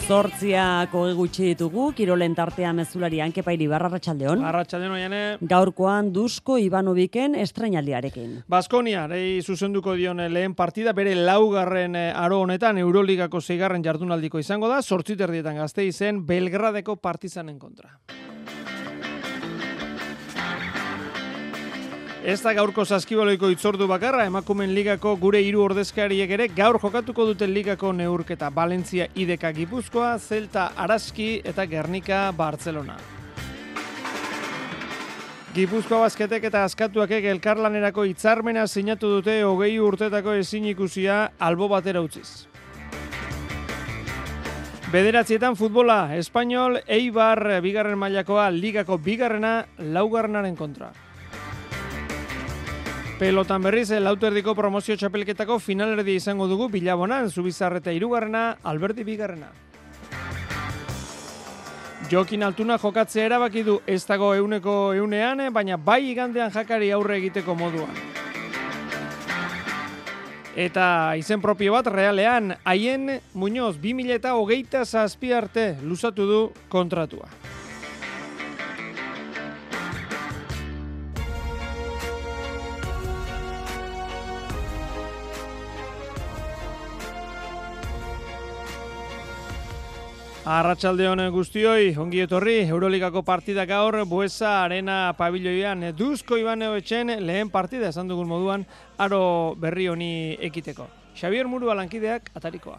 Zortziak hoge gutxi ditugu, kirolen tartea mezulari ankepairi barra ratxaldeon.
Arratxaldeon oiane.
Gaurkoan Dusko Ivanoviken estrainaldiarekin.
Baskonia, rei zuzenduko dion lehen partida, bere laugarren eh, aro honetan, Euroligako zeigarren jardunaldiko izango da, sortziterdietan gazte izen, Belgradeko partizanen kontra. Ez da gaurko saskibaloiko itzordu bakarra, emakumen ligako gure hiru ordezkariek ere gaur jokatuko duten ligako neurketa Valentzia Ideka Gipuzkoa, Zelta Araski eta Gernika Barcelona. Gipuzkoa basketek eta askatuakek elkarlanerako hitzarmena sinatu dute hogei urtetako ezin ikusia albo batera utziz. Bederatzietan futbola, Espainol, Eibar, bigarren mailakoa, ligako bigarrena, laugarrenaren kontra. Pelotan berriz, lauterdiko promozio txapelketako finalerdi izango dugu bilabonan, zubizarreta irugarrena, alberdi bigarrena. Jokin altuna jokatzea erabaki du ez dago euneko eunean, baina bai igandean jakari aurre egiteko moduan. Eta izen propio bat realean, haien Muñoz 2000 eta hogeita zazpi arte luzatu du kontratua. Arratsalde on guztioi, ongi etorri, Euroligako partida gaur, Buesa Arena pabilloian, Duzko Ibaneoetxen lehen partida esan dugun moduan, aro berri honi ekiteko. Xavier Muru alankideak atarikoa.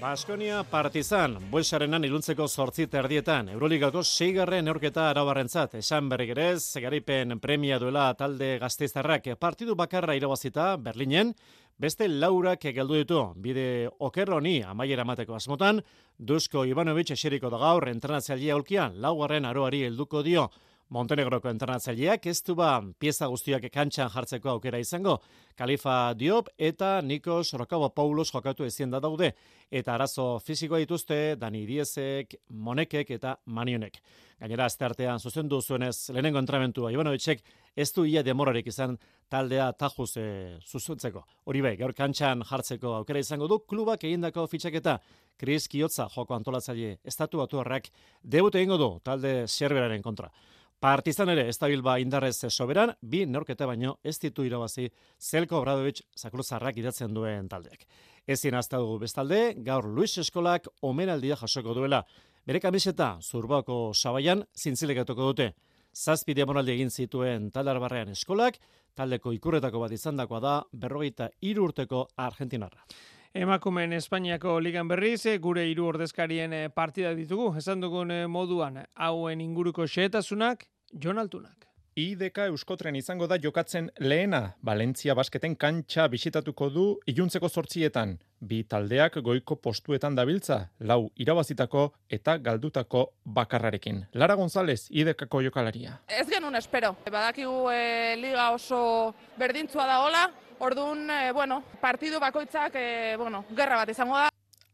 Baskonia Partizan, Buesarenan iluntzeko sortzi terdietan, Euroligako seigarren neurketa arabarrentzat, esan berrik ere, segaripen premia duela talde gazteiztarrak partidu bakarra irabazita Berlinen, beste laurak geldu ditu, bide okerroni amaiera mateko asmotan, Dusko Ivanovic eseriko da gaur entrenatzailea olkian, laugarren aroari helduko dio, Montenegroko entrenatzaileak ez du ba pieza guztiak kantxan jartzeko aukera izango. Kalifa Diop eta Nikos Rokabo jokatu ezin da daude. Eta arazo fisikoa dituzte Dani Diezek, Monekek eta Manionek. Gainera, azte artean zuzendu zuenez lehenengo entramentua Ivanovicek ez du ia demorarik izan taldea tajuz e, zuzentzeko. Hori bai, gaur kantxan jartzeko aukera izango du klubak egindako fitxaketa. Chris Kiotza joko antolatzaile estatu batuarrak debut egingo du talde serberaren kontra. Partizan ere, ez ba indarrez soberan, bi neurketa baino ez ditu irabazi Zelko Obradovic zakluzarrak idatzen duen taldeak. Ezin hasta dugu bestalde, gaur Luis Eskolak omenaldia jasoko duela. Bere kamiseta, zurbako sabaian, zintzilegatuko dute. Zazpi demoraldi egin zituen talde barrean eskolak, taldeko ikurretako bat izandakoa da, berrogeita urteko Argentinarra.
Emakumen Espainiako ligan berriz, eh, gure hiru ordezkarien eh, partida ditugu, esan dugun eh, moduan, hauen inguruko xehetasunak, Jon Altunak.
IDK Euskotren izango da jokatzen lehena, Valentzia basketen kantxa bisitatuko du iluntzeko sortzietan. Bi taldeak goiko postuetan dabiltza, lau irabazitako eta galdutako bakarrarekin. Lara González, IDKko jokalaria.
Ez genuen espero. Badakigu e, liga oso berdintzua da hola, orduan, e, bueno, partidu bakoitzak, e, bueno, gerra bat izango da.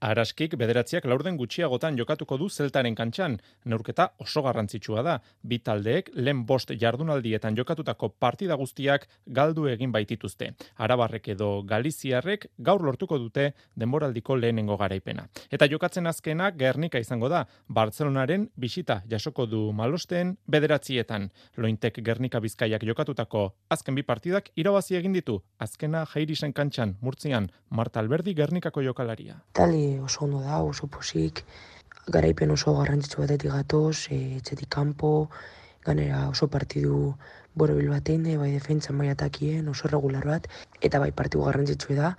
Araskik bederatziak laurden gutxiagotan jokatuko du zeltaren kantxan. Neurketa oso garrantzitsua da. Bi taldeek lehen bost jardunaldietan jokatutako partida guztiak galdu egin baitituzte. Arabarrek edo Galiziarrek gaur lortuko dute denboraldiko lehenengo garaipena. Eta jokatzen azkena Gernika izango da. Bartzelonaren bisita jasoko du malosten bederatzietan. Lointek Gernika Bizkaiak jokatutako azken bi partidak irabazi egin ditu. Azkena Jairisen kantxan, Murtzian, Marta Alberdi Gernikako jokalaria.
Oso ondo da, oso posik, garaipen oso garrantzitsu batetik gatoz, e, etxetik kanpo, ganera oso partidu borobil batein, e, bai defentsan, bai atakien, oso regular bat, eta bai partidu garrantzitsu da,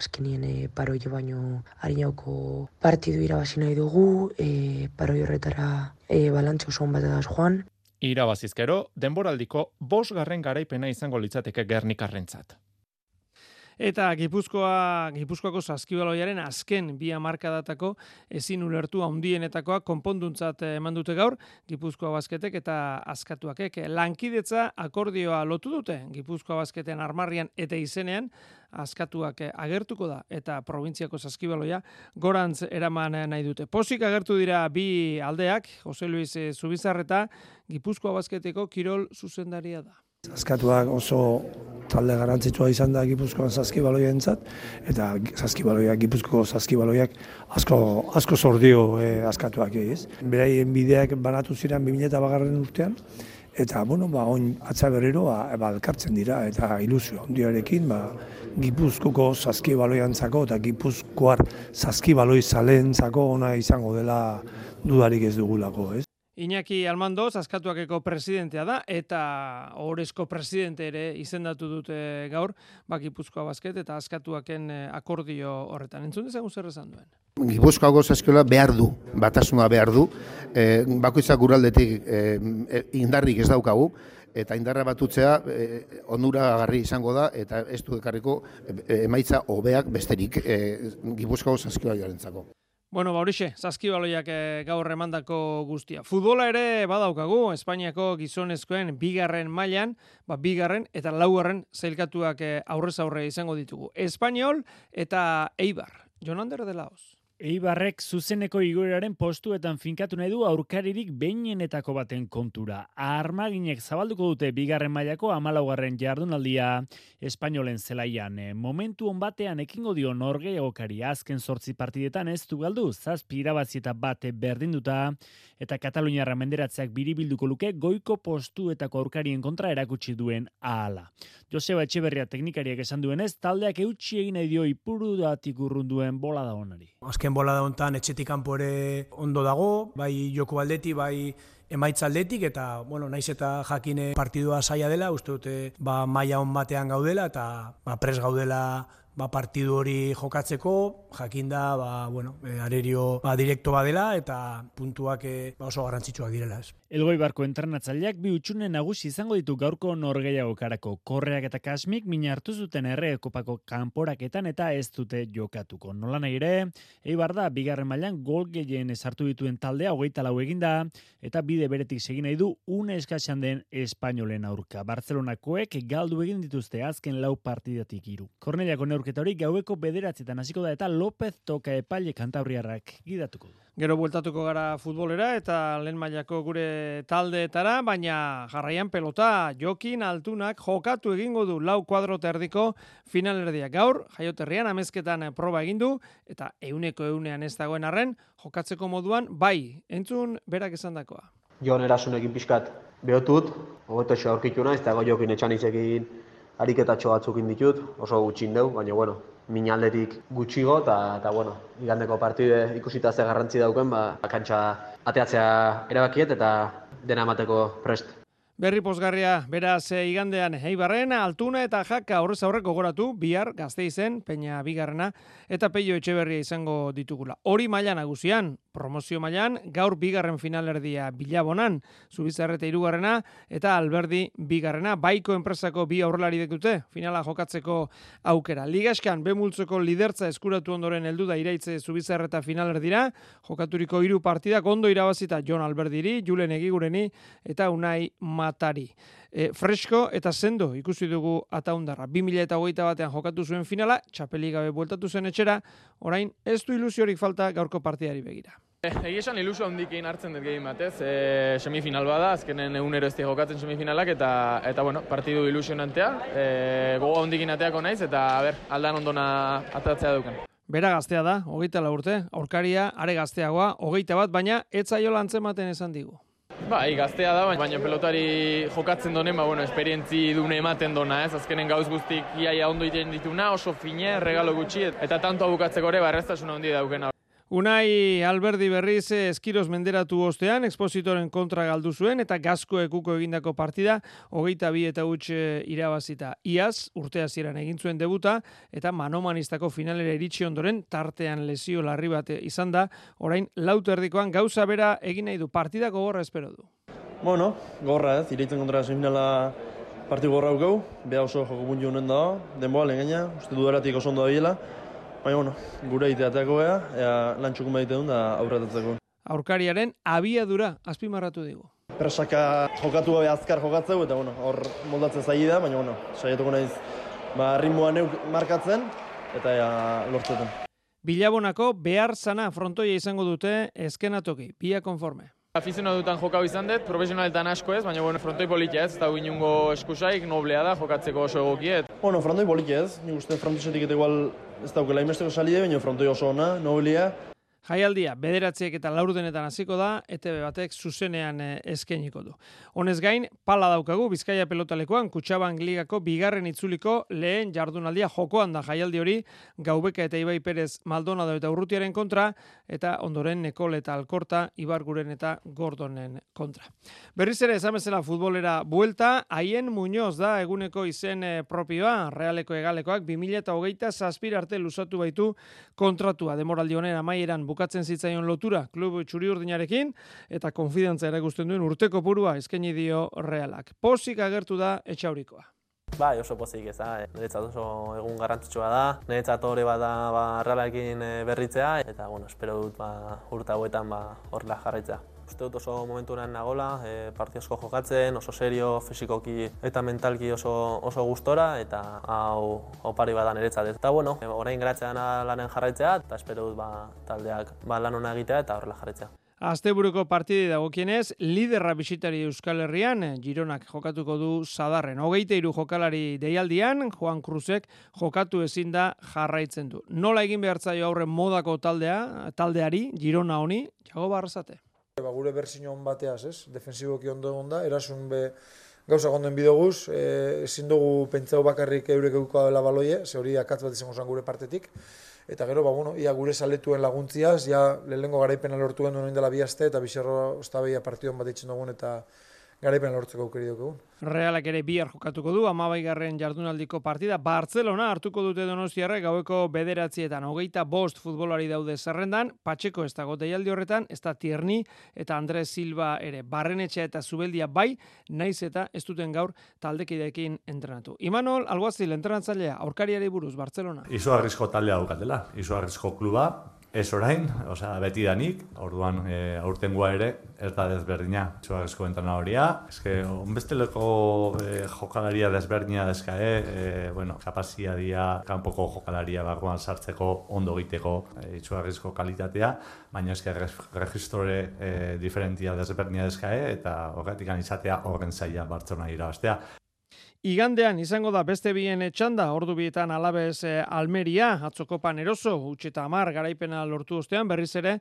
azkenien e, paroi baino harinauko partidu irabazi nahi dugu, e, paroi horretara e, balantze oso bat edaz joan.
Irabazizkero, denboraldiko bosgarren garaipena izango litzateke Gernikarrentzat.
Eta Gipuzkoa, Gipuzkoako saskibaloiaren azken bi hamarkadatako ezin ulertu handienetakoa konponduntzat eman dute gaur Gipuzkoa basketek eta askatuakek lankidetza akordioa lotu dute Gipuzkoa basketen armarrian eta izenean askatuak agertuko da eta probintziako saskibaloia gorantz eraman nahi dute. Posik agertu dira bi aldeak, Jose Luis Zubizarreta Gipuzkoa basketeko kirol zuzendaria da.
Askatuak oso talde garrantzitsua izan da Gipuzkoan saskibaloientzat eta saskibaloiak Gipuzkoko saskibaloiak asko asko sordio eh, askatuak ez. Beraien bideak banatu ziren 2008 urtean eta bueno, ba oin atza berriro ba, ba elkartzen dira eta ilusio handiarekin ba Gipuzkoko saskibaloiantzako eta Gipuzkoar saskibaloi zalentzako ona izango dela dudarik ez dugulako, ez?
Iñaki Almando, askatuakeko presidentea da, eta orezko presidente ere izendatu dute gaur, bakipuzkoa basket, eta askatuaken akordio horretan. Entzun dezagun zer esan duen.
Gipuzkoako saskiola behar du, batasuna behar du, e, bakoitzak guraldetik e, indarrik ez daukagu, eta indarra batutzea e, onuragarri izango da, eta ez du ekarriko emaitza hobeak besterik e, Gipuzkoako saskioa joarentzako.
Bueno, ba horixe, saskibaloiak e, gaur emandako guztia. Futbola ere badaukagu, Espainiako gizonezkoen bigarren mailan, ba bigarren eta laugarren zailkatuak e, aurrez aurre izango ditugu. Espainiol eta Eibar. Jonander de Laos.
Eibarrek zuzeneko igoeraren postuetan finkatu nahi du aurkaririk behinenetako baten kontura. Armaginek zabalduko dute bigarren mailako amalaugarren jardunaldia espainolen zelaian. Momentu on batean ekingo dio norgeagokari azken sortzi partidetan ez du galdu, zazpi irabazi eta bate berdinduta eta Kataluniarra menderatzeak biribilduko luke goiko postuetako aurkarien kontra erakutsi duen ahala. Joseba Etxeberria teknikariak esan duenez, taldeak eutxi egin nahi dio ipurudatik urrunduen bola da honari.
Azken bola da hontan etxetik kanpo ere ondo dago, bai joko aldeti, bai emaitza aldetik eta bueno, naiz eta jakine partidua saia dela, uste dute ba maila on batean gaudela eta ba pres gaudela ba, partidu hori jokatzeko, jakinda, ba, bueno, e, arerio ba, direkto badela eta puntuak e, ba, oso garrantzitsuak direla. Ez.
Elgoi barko entrenatzaileak bi utxune nagusi izango ditu gaurko norgeiago karako. Korreak eta kasmik mina hartu zuten erre kopako kanporaketan eta ez dute jokatuko. Nola nahi ere, eibar da, bigarren mailan gol gehien esartu dituen taldea hogeita lau eginda eta bide beretik segin nahi du une eskaxan den espainolen aurka. Barcelonakoek galdu egin dituzte azken lau partidatik iru. Korneliako neurketa hori gaueko bederatzietan hasiko da eta López toka epaile kantabriarrak gidatuko du.
Gero bueltatuko gara futbolera eta lehen mailako gure taldeetara, baina jarraian pelota jokin altunak jokatu egingo du lau kuadro terdiko finalerdia. Gaur, jaioterrian amezketan proba egin du eta euneko eunean ez dagoen arren jokatzeko moduan bai, entzun berak esandakoa.
Jon erasunekin pixkat behotut, hobeto aurkitu naiz, eta jokin etxan izekin ariketatxo batzuk ditut, oso gutxin deu, baina bueno, min aldetik gutxigo, eta, eta bueno, igandeko partide ikusita ze garrantzi dauken, ba, kantxa ateatzea erabakiet eta dena emateko prest.
Berri posgarria, beraz, e, igandean, Eibarren, Altuna eta Jaka horrez aurreko goratu, bihar, gazte izen, Peña bigarrena, eta Peio Etxeberria izango ditugula. Hori maila nagusian, promozio mailan gaur bigarren finalerdia bilabonan, Zubizarreta irugarrena, eta Alberdi bigarrena, baiko enpresako bi aurrelari dute, finala jokatzeko aukera. Ligaskan, bemultzeko lidertza eskuratu ondoren heldu da iraitze Zubizarreta finalerdira, jokaturiko hiru partidak ondo irabazita Jon Alberdiri, Julen Egigureni, eta Unai Matari. E, fresko eta sendo ikusi dugu ataundarra. 2000 eta hogeita batean jokatu zuen finala, txapeli gabe bueltatu zen etxera, orain ez du ilusiorik falta gaurko partidari begira.
Egi esan ilusio handikin hartzen dut gehien batez, e, semifinal bada, azkenen egunero ez jokatzen semifinalak, eta, eta bueno, partidu ilusionantea, e, gogo handikin ateako naiz, eta ber, aldan ondona atatzea duken.
Bera gaztea da, hogeita la urte, aurkaria, are gazteagoa, hogeita bat, baina etzaiola antzematen esan digu.
Bai, gaztea da, baina pelotari jokatzen donen, ba, bueno, esperientzi dune ematen dona, ez? Azkenen gauz guztik iaia ondo iten dituna, oso fine, regalo gutxi, eta tanto bukatzeko ere, barreztasuna handi daukena.
Unai Alberdi berriz eh, eskiroz menderatu ostean, expositoren kontra galdu zuen, eta gazko ekuko egindako partida, hogeita bi eta huts eh, irabazita. Iaz, urtea ziren egin zuen debuta, eta manomanistako finalera iritsi ondoren, tartean lesio larri bat izan da, orain lautu erdikoan gauza bera egin nahi du partidako gorra espero du.
Bueno, gorra ez, ireitzen kontra semifinala partidu gorra aukau, beha oso joko buntu honen da, denboa lehen gaina, uste dudaratik oso ondo da biela, Baina, bueno, gure iteateako ea, ea lan txukun baita duen da aurretatzeko.
Aurkariaren abiadura azpimarratu digu.
Presaka jokatu gabe azkar jokatzeu, eta bueno, hor moldatzen zaila da, baina bueno, saiatuko naiz ba, ritmoa neuk markatzen, eta ea lortzetan.
Bilabonako behar zana frontoia izango dute eskenatoki, bia konforme.
Afizionatu dutan jokau izan dut, profesionaletan asko ez, baina bueno, frontoi politia ez, eta inungo eskusaik, noblea da, jokatzeko oso egokiet.
Bueno, frontoi politia ez, nik uste frontosetik eta igual ez daukela imesteko salide, baina frontoi oso ona, noblia,
Jaialdia, bederatziek eta laurdenetan hasiko da, ETB batek zuzenean eh, eskainiko du. Honez gain, pala daukagu Bizkaia pelotalekoan Kutxaban ligako bigarren itzuliko lehen jardunaldia jokoan da jaialdi hori Gaubeka eta Ibai Perez Maldonado eta Urrutiaren kontra eta ondoren Nekol eta Alkorta Ibarguren eta Gordonen kontra. Berriz ere esan bezala futbolera buelta, haien Muñoz da eguneko izen eh, propioa, realeko egalekoak 2008 zazpir arte luzatu baitu kontratua demoraldi honen amaieran bukatzen zitzaion lotura klub txuri urdinarekin eta konfidantza erakusten duen urteko purua eskaini dio realak. Pozik agertu da etxaurikoa.
Bai, oso pozik ez da, niretzat oso egun garrantzitsua da, niretzat hori bat da ba, realarekin berritzea, eta bueno, espero dut ba, urta hauetan ba, horrela jarraitzea. Uste dut oso momenturan nagola, e, partiosko jokatzen, oso serio, fisikoki eta mentalki oso, oso gustora, eta hau opari badan niretzat. Eta bueno, e, orain geratzean lanen jarraitzea, eta espero dut ba, taldeak ba, lan hona egitea eta horrela jarraitzea.
Asteburuko partidi dagokienez, liderra bisitari Euskal Herrian, Gironak jokatuko du Zadarren. Hogeite iru jokalari deialdian, Juan Cruzek jokatu ezin da jarraitzen du. Nola egin behartzaio aurre modako taldea, taldeari, Girona honi, jago barrazate.
Ba, gure berzino hon bateaz, ez? Defensiboki ondo egon da, erasun be gauza gonden bidoguz, e, ezin dugu pentsau bakarrik eurek euko dela baloie, ze hori akatz bat izango zen gure partetik. Eta gero, ba, bueno, ia gure saletuen laguntziaz, ja lehenengo garaipena lortu gendu dela bi eta bizarro ostabeia partidon bat itxen dugun, eta garaipen lortzeko aukeri dugu.
Realak ere bihar jokatuko du, amabaigarren jardunaldiko partida. Barcelona hartuko dute donostiarra gaueko bederatzietan. Hogeita bost futbolari daude zerrendan, Patxeko ez dago deialdi horretan, ez da Tierni eta Andres Silva ere. Barrenetxea eta Zubeldia bai, naiz eta ez duten gaur taldekideekin entrenatu. Imanol, alguazil, entrenatzailea, aurkariari buruz, Barcelona.
Izo arrizko taldea daukatela, izo arrizko kluba, Ez orain, osea, beti danik, orduan e, aurtengoa ere, ez da desberdina, txuagezko entana horia. Ez que, onbesteleko e, jokalaria desberdina dezka, e, e, bueno, kapazia dia, kanpoko jokalaria barruan sartzeko, ondo egiteko e, txuagezko kalitatea, baina que registrore e, diferentia desberdina dezka, e, eta horretik izatea horren zaila bartzona irabaztea.
Igandean izango da beste bien txanda, ordu bietan alabez eh, Almeria, atzokopan eroso, utxeta amar garaipena lortu ostean, berriz ere,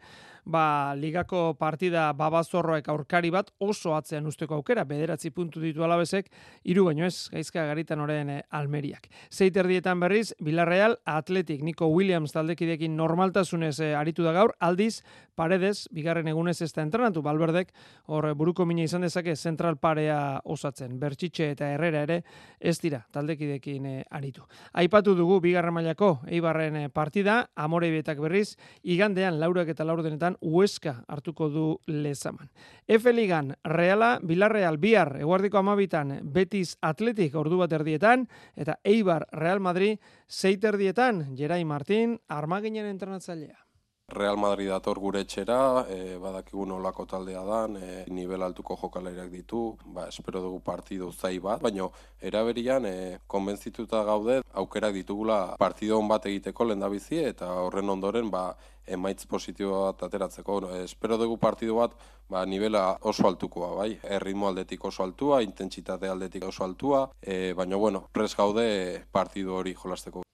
ba, ligako partida babazorroek aurkari bat oso atzean usteko aukera, bederatzi puntu ditu alabezek, hiru baino ez, gaizka garitan oren eh, almeriak. Zeiterdietan berriz, Villarreal, Atletik, Nico Williams taldekidekin normaltasunez eh, aritu da gaur, aldiz, paredes, bigarren egunez ez da entrenatu, balberdek, hor eh, buruko mina izan dezake zentral parea osatzen, bertxitxe eta herrera ere ez dira taldekidekin eh, aritu. Aipatu dugu bigarren mailako Eibarren eh, partida, Amorebietak berriz, igandean laurak eta laurdenetan Huesca hartuko du lezaman. F Ligan, Reala, Villarreal, Bihar, Eguardiko amabitan, Betis Atletik ordu bat erdietan, eta Eibar, Real Madrid, zeit erdietan, Gerai Martin, armaginen entrenatzailea.
Real Madrid dator gure etxera, e, badakigu nolako taldea dan, e, nivel altuko jokalariak ditu, ba, espero dugu partidu zai bat, baina eraberian e, konbentzituta gaude aukerak ditugula partido on bat egiteko lehendabizi eta horren ondoren ba, emaitz positibo bat ateratzeko. E, espero dugu partidu bat ba, nivela oso altukoa, bai, erritmo aldetik oso altua, intentsitate aldetik oso altua, e, baina bueno, pres gaude partidu hori jolasteko.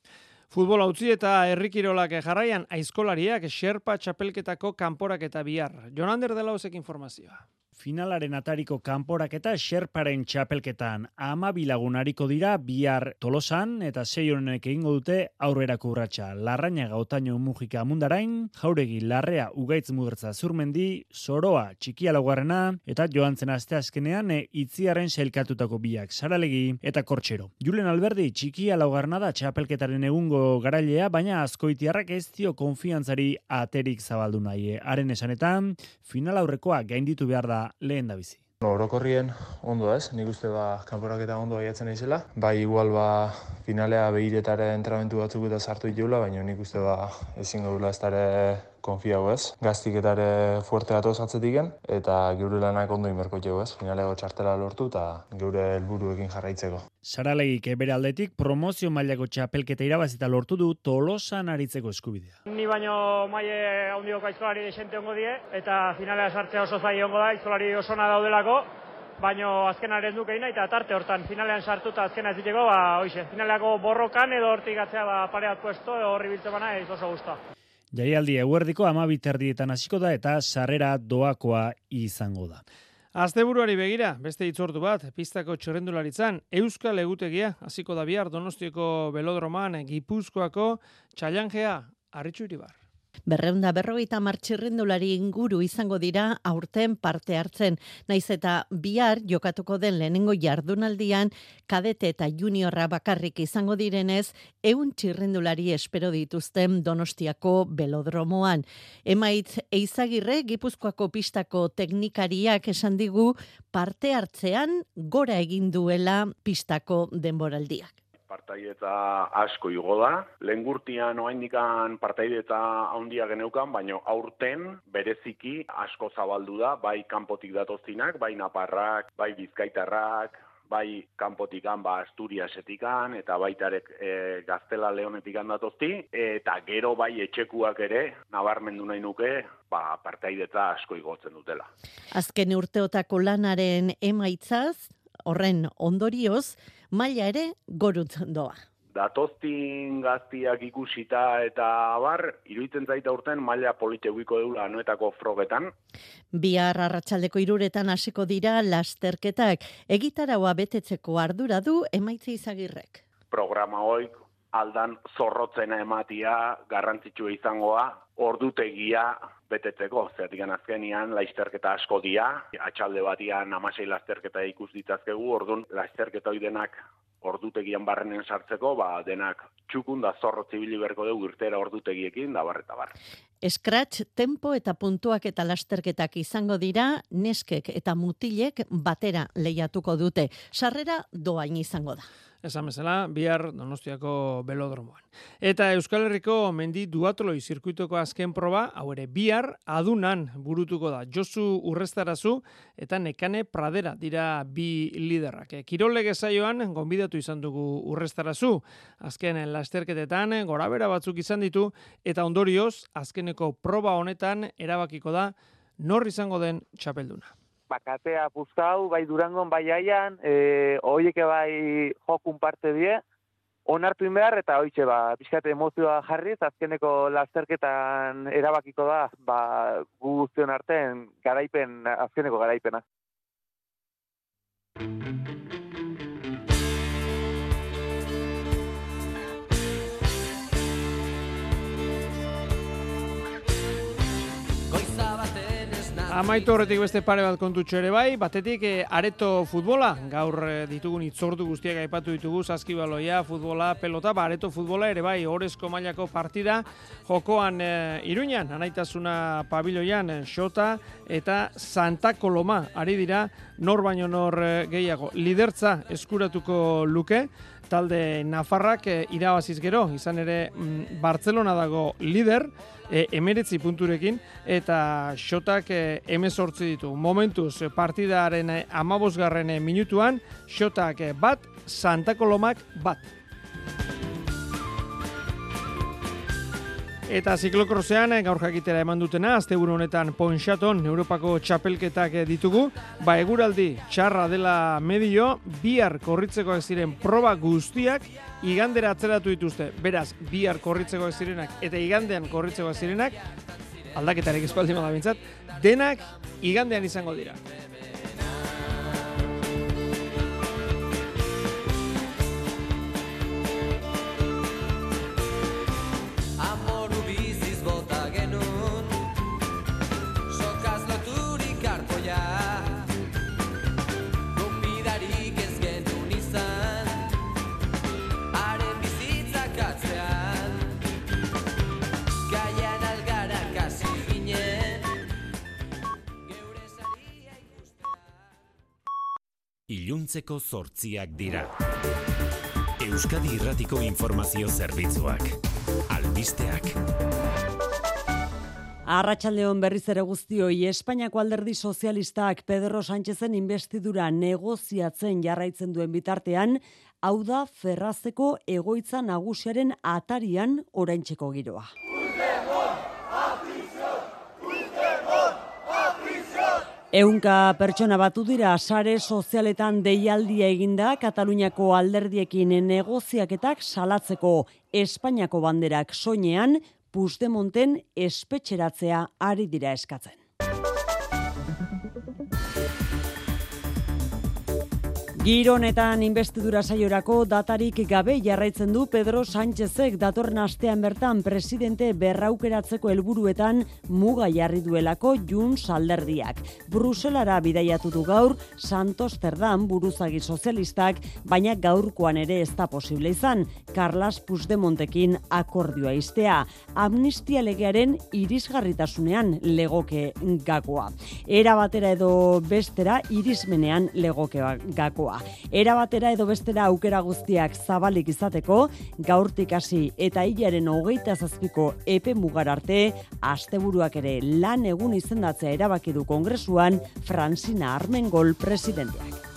Futbol utzi eta herrikirolak jarraian aizkolariak Sherpa txapelketako kanporak eta bihar. Jonander dela informazioa.
Finalaren atariko kanporaketa Sherparen txapelketan ama bilagunariko dira bihar tolosan eta sei honek egingo dute aurrerako urratsa. Larraina gautaino mugika mundarain, jauregi larrea ugaitz mugertza zurmendi, soroa txikia laugarrena eta joan zen aste azkenean e, itziaren sailkatutako biak saralegi eta kortxero. Julen Alberdi txikia laugarrena da txapelketaren egungo garailea, baina azkoitiarrak ez dio konfiantzari aterik zabaldu nahi. Haren esanetan, final aurrekoa gainditu behar da lehen da bizi.
Orokorrien ondo ez, nik uste ba, kanporaketa ondo baiatzen naizela. Bai, igual ba, finalea behiretare entramentu batzuk eta sartu ditugula, baina nik uste ba, ezin gaudula ez dara konfiago ez. Gaztik eta ere fuerte datoz atzetiken, eta geure lanak ondo inberko jau ez. Finalego txartela lortu eta geure helburuekin jarraitzeko.
Saralegik bere aldetik promozio mailako txapelketa irabazita lortu du tolosan aritzeko eskubidea.
Ni baino maile handioko aizkolari desente ongo die, eta finalea sartzea oso zai ongo da, aizkolari osona daudelako, baino azkenaren dukeina eta tarte hortan finalean sartuta azkena ez diteko, ba, hoxe, finaleako borrokan edo hortik atzea ba, pareat puesto, horri biltze bana, ez oso gusta.
Jaialdi eguerdiko amabiterdietan hasiko da eta sarrera doakoa izango da.
Asteburuari begira, beste itzortu bat, pistako txerrendularitzan, Euskal Egutegia, hasiko da bihar Donostiako Belodroman, Gipuzkoako, Txailanjea, Arritxu Iribar.
Berreunda berrogeita martxirrendulari inguru izango dira aurten parte hartzen. Naiz eta bihar jokatuko den lehenengo jardunaldian kadete eta juniorra bakarrik izango direnez, eun txirrendulari espero dituzten donostiako belodromoan. Emaitz eizagirre Gipuzkoako pistako teknikariak esan digu parte hartzean gora egin duela pistako denboraldiak
partaidetza asko igo da. Lengurtian oaindikan partaidetza handia geneukan, baino aurten bereziki asko zabaldu da, bai kanpotik datoztinak, bai naparrak, bai bizkaitarrak, bai kanpotikan, ba Asturiasetikan eta baitarek e, Gaztela Leonetikan datozti eta gero bai etxekuak ere nabarmendu nahi nuke ba partaidetza asko igotzen dutela.
Azken urteotako lanaren emaitzaz horren ondorioz maila ere gorutz doa.
Datoztin gaztiak ikusita eta abar, iruditzen zaita urten maila polite guiko deula anoetako frogetan.
Bihar arratsaldeko iruretan hasiko dira lasterketak, egitaraua betetzeko ardura du emaitze izagirrek.
Programa hoik aldan zorrotzena ematia garrantzitsua izangoa, ordutegia betetzeko, zertik azkenian laizterketa asko dia, atxalde batian amasei lasterketa ikus ditazkegu, ordun laizterketa hoi denak ordutegian barrenen sartzeko, ba, denak txukun da zorrotzi bili berko dugu irtera ordutegiekin, da barreta bar.
Scratch, tempo eta puntuak eta lasterketak izango dira, neskek eta mutilek batera lehiatuko dute. Sarrera doain izango da
esan bezala, bihar Donostiako belodromoan. Eta Euskal Herriko mendi duatloi zirkuitoko azken proba, hau ere bihar adunan burutuko da. Josu Urrestarazu eta Nekane Pradera dira bi liderrak. Kirolege zaioan, gonbidatu izan dugu Urrestarazu. Azken lasterketetan, gorabera batzuk izan ditu, eta ondorioz, azkeneko proba honetan erabakiko da, nor izango den txapelduna
bakatea puzkau, bai durangon, bai aian, e, oieke bai jokun parte die,
onartu behar eta hoitxe ba, pixkate emozioa jarriz, azkeneko lasterketan erabakiko da, ba, gu guztion artean garaipen, azkeneko garaipena.
Amaitu horretik beste pare bat kontutxo ere bai, batetik e, areto futbola, gaur e, ditugun itzordu guztiak aipatu ditugu, saskibaloia, futbola, pelota, ba, areto futbola ere bai, orezko mailako partida, jokoan e, iruñan, anaitasuna pabiloian, e, xota, eta Santa Coloma, ari dira, nor baino nor gehiago, lidertza eskuratuko luke, talde Nafarrak e, irabaziz gero, izan ere mm, Barcelona dago lider, e, emeretzi punturekin, eta xotak e, emezortzi ditu. Momentuz, partidaren e, amabosgarren minutuan, xotak e, bat, Santa Colomak bat. Eta ziklokrosean gaur jakitera eman dutena, asteburu honetan Ponxaton Europako txapelketak ditugu, ba eguraldi txarra dela medio, bihar korritzeko ziren proba guztiak igandera atzeratu dituzte. Beraz, bihar korritzeko zirenak eta igandean korritzeko zirenak aldaketarek espaldi da denak igandean izango dira.
Iluntzeko zortziak dira. Euskadi Irratiko Informazio Zerbitzuak. Albisteak.
Arratxaldeon berriz ere guztioi, Espainiako alderdi sozialistak Pedro Sánchezen investidura negoziatzen jarraitzen duen bitartean, hau da ferrazeko egoitza nagusiaren atarian oraintzeko giroa. Eunka pertsona batu dira sare sozialetan deialdia eginda Kataluniako alderdiekin negoziaketak salatzeko Espainiako banderak soinean Puigdemonten espetxeratzea ari dira eskatzen. Gironetan investidura saiorako datarik gabe jarraitzen du Pedro Sánchezek datorren astean bertan presidente berraukeratzeko helburuetan muga jarri duelako Jun Salderdiak. Bruselara bidaiatu du gaur Santos Terdam buruzagi sozialistak, baina gaurkoan ere ez da posible izan. Carlas Puigdemontekin akordioa iztea. Amnistia legearen irisgarritasunean legoke gakoa. Era batera edo bestera irismenean legoke gakoa. Era batera edo bestera aukera guztiak zabalik izateko, gaurtik hasi eta hilaren hogeita zazpiko epe mugar arte, asteburuak ere lan egun izendatzea erabaki du kongresuan Francina Armengol presidenteak.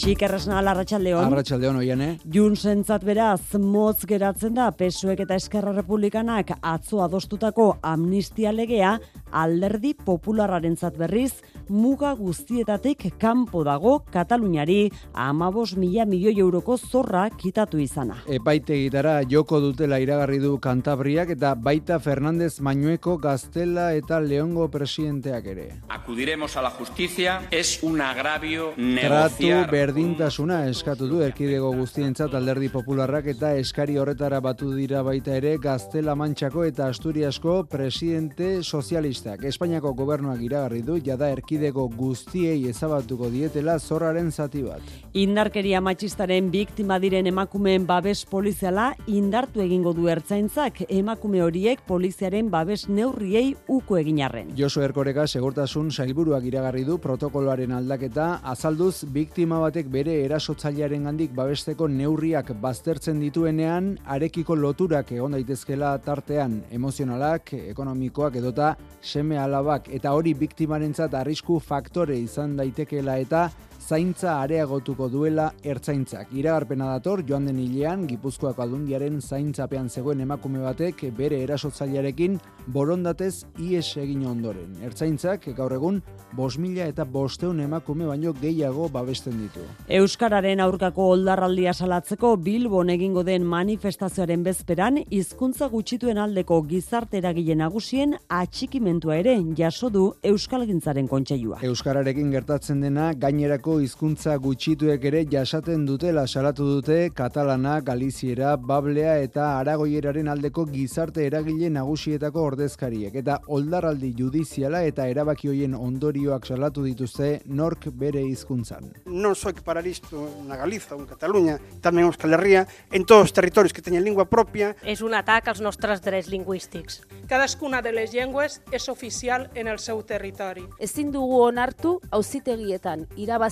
Xikerresna larratxaldeon.
Arratxaldeon oian, eh?
Junsentzat beraz, motz geratzen da Pesuek eta Eskerra Republikanak atzo adostutako amnistia legea alderdi popularraren berriz, muga guztietatik kanpo dago Kataluniari amabos mila milioi euroko zorra kitatu izana.
Epaite gitara joko dutela iragarri du Kantabriak eta baita Fernandez Mañueko Gaztela eta Leongo presidenteak ere.
Acudiremos a la justicia, es un agravio negociar.
Tratu berdintasuna eskatu du erkidego guztientzat alderdi popularrak eta eskari horretara batu dira baita ere Gaztela Mantxako eta Asturiasko presidente sozialistak. Espainiako gobernuak iragarri du jada erkidego guztiei ezabatuko dietela zorraren zati bat.
Indarkeria matxistaren biktima diren emakumeen babes poliziala indartu egingo du ertzaintzak emakume horiek poliziaren babes neurriei uko eginarren.
Josu Erkoreka segurtasun sailburuak iragarri du protokoloaren aldaketa azalduz biktima batek bere erasotzailearen gandik babesteko neurriak baztertzen dituenean arekiko loturak egon daitezkela tartean emozionalak, ekonomikoak edota seme alabak eta hori biktimarentzat arrisku faktore izan daitekeela eta zaintza areagotuko duela ertzaintzak. Iragarpena dator joan den hilean Gipuzkoako aldundiaren zaintzapean zegoen emakume batek bere erasotzailearekin borondatez ies egin ondoren. Ertzaintzak gaur egun 5000 eta 500 emakume baino gehiago babesten ditu.
Euskararen aurkako oldarraldia salatzeko Bilbon egingo den manifestazioaren bezperan hizkuntza gutxituen aldeko gizarte eragile nagusien atxikimentua ere jaso du Euskalgintzaren kontseilua.
Euskararekin gertatzen dena gainerako hizkuntza gutxituek ere jasaten dutela salatu dute katalana, galiziera, bablea eta aragoieraren aldeko gizarte eragile nagusietako ordezkariek eta oldarraldi judiziala eta erabaki hoien ondorioak salatu dituzte nork bere hizkuntzan.
Non soy paralisto na Galiza ou en Cataluña, tamén Euskal Herria, en todos os territorios que teñen lingua propia.
És un atac als nostres drets lingüístics.
Cadascuna de les llengües és oficial en el seu territori.
Ezin dugu onartu auzitegietan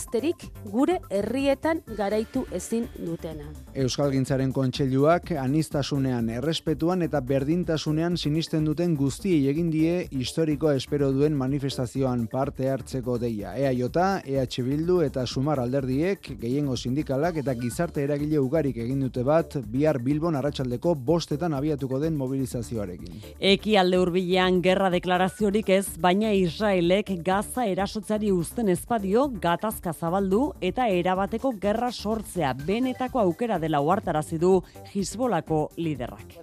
irabazterik gure herrietan garaitu ezin dutena.
Euskalgintzaren kontseiluak anistasunean, errespetuan eta berdintasunean sinisten duten guztiei egin die historikoa espero duen manifestazioan parte hartzeko deia. EAJ, EH Bildu eta Sumar alderdiek, gehiengo sindikalak eta gizarte eragile ugarik egin dute bat, bihar Bilbon arratsaldeko bostetan abiatuko den mobilizazioarekin.
Eki alde hurbilean gerra deklaraziorik ez, baina Israelek Gaza erasotzari uzten ezpadio gatazka zabaldu eta erabateko gerra sortzea benetako aukera dela uartarazi du Hizbolako liderrak.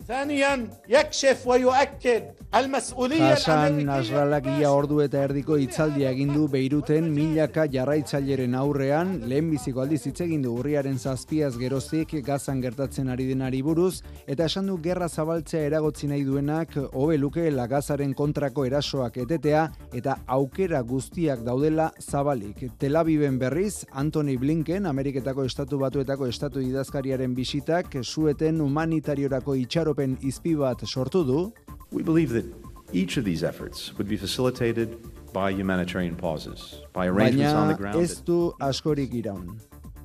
Hasan Nasralak ia ordu eta erdiko hitzaldia egin du Beiruten milaka jarraitzaileren aurrean lehen biziko aldiz hitz egin du urriaren zazpiaz geroztik gazan gertatzen ari denari buruz eta esan du gerra zabaltzea eragotzi nahi duenak hobe luke lagazaren kontrako erasoak etetea eta aukera guztiak daudela zabalik. Tel Aviven berriz Anthony Blinken Ameriketako Estatu Batuetako Estatu idazkariaren bisitak sueten humanitariorako itxaropen izpi bat sortu du.
We believe that each of these efforts would be facilitated by humanitarian pauses, by arrangements on the
Baina
ground.
ez du askorik iraun.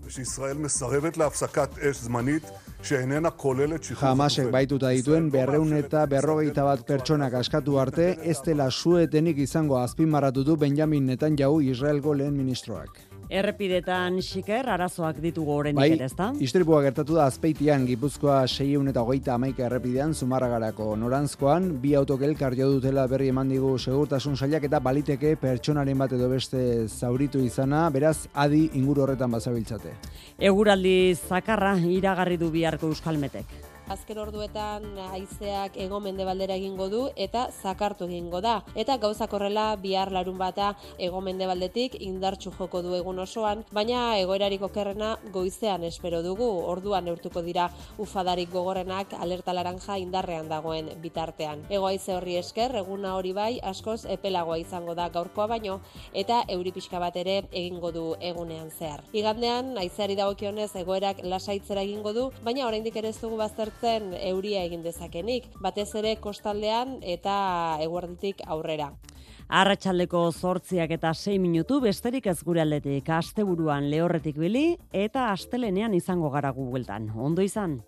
שישראל מסרבת להפסקת אש זמנית שאיננה כוללת שחרור
Hamasek baituta dituen berreun eta berrogeita bat pertsonak askatu arte, ez dela suetenik izango azpimarratu du Benjamin Netanyahu Israelgo lehen ministroak.
Errepidetan xiker arazoak ditugu oraindik
Bai,
ere, ezta?
istripua gertatu da azpeitian, Gipuzkoa 600 eta hogeita amaika errepidean, Zumarragarako norantzkoan, bi autok elkar jo dutela berri eman digu segurtasun sailak eta baliteke pertsonaren bat edo beste zauritu izana, beraz, adi inguru horretan bazabiltzate.
Eguraldi zakarra iragarri du biharko Euskalmetek.
Azken orduetan haizeak ego mendebaldera egingo du eta zakartu egingo da. Eta gauzak horrela bihar larun bata ego mendebaldetik indartsu joko du egun osoan, baina egoerarik okerrena goizean espero dugu. Orduan neurtuko dira ufadarik gogorrenak alerta laranja indarrean dagoen bitartean. Ego haize horri esker, eguna hori bai askoz epelagoa izango da gaurkoa baino eta euri pixka bat ere egingo du egunean zehar. Igandean haizeari dagokionez egoerak lasaitzera egingo du, baina oraindik ere ez dugu baztertzen euria egin dezakenik, batez ere kostaldean eta eguerditik aurrera.
Arratsaldeko zortziak eta 6 minutu besterik ez gure aldetik asteburuan lehorretik bili eta astelenean izango gara gu bueltan. Ondo izan.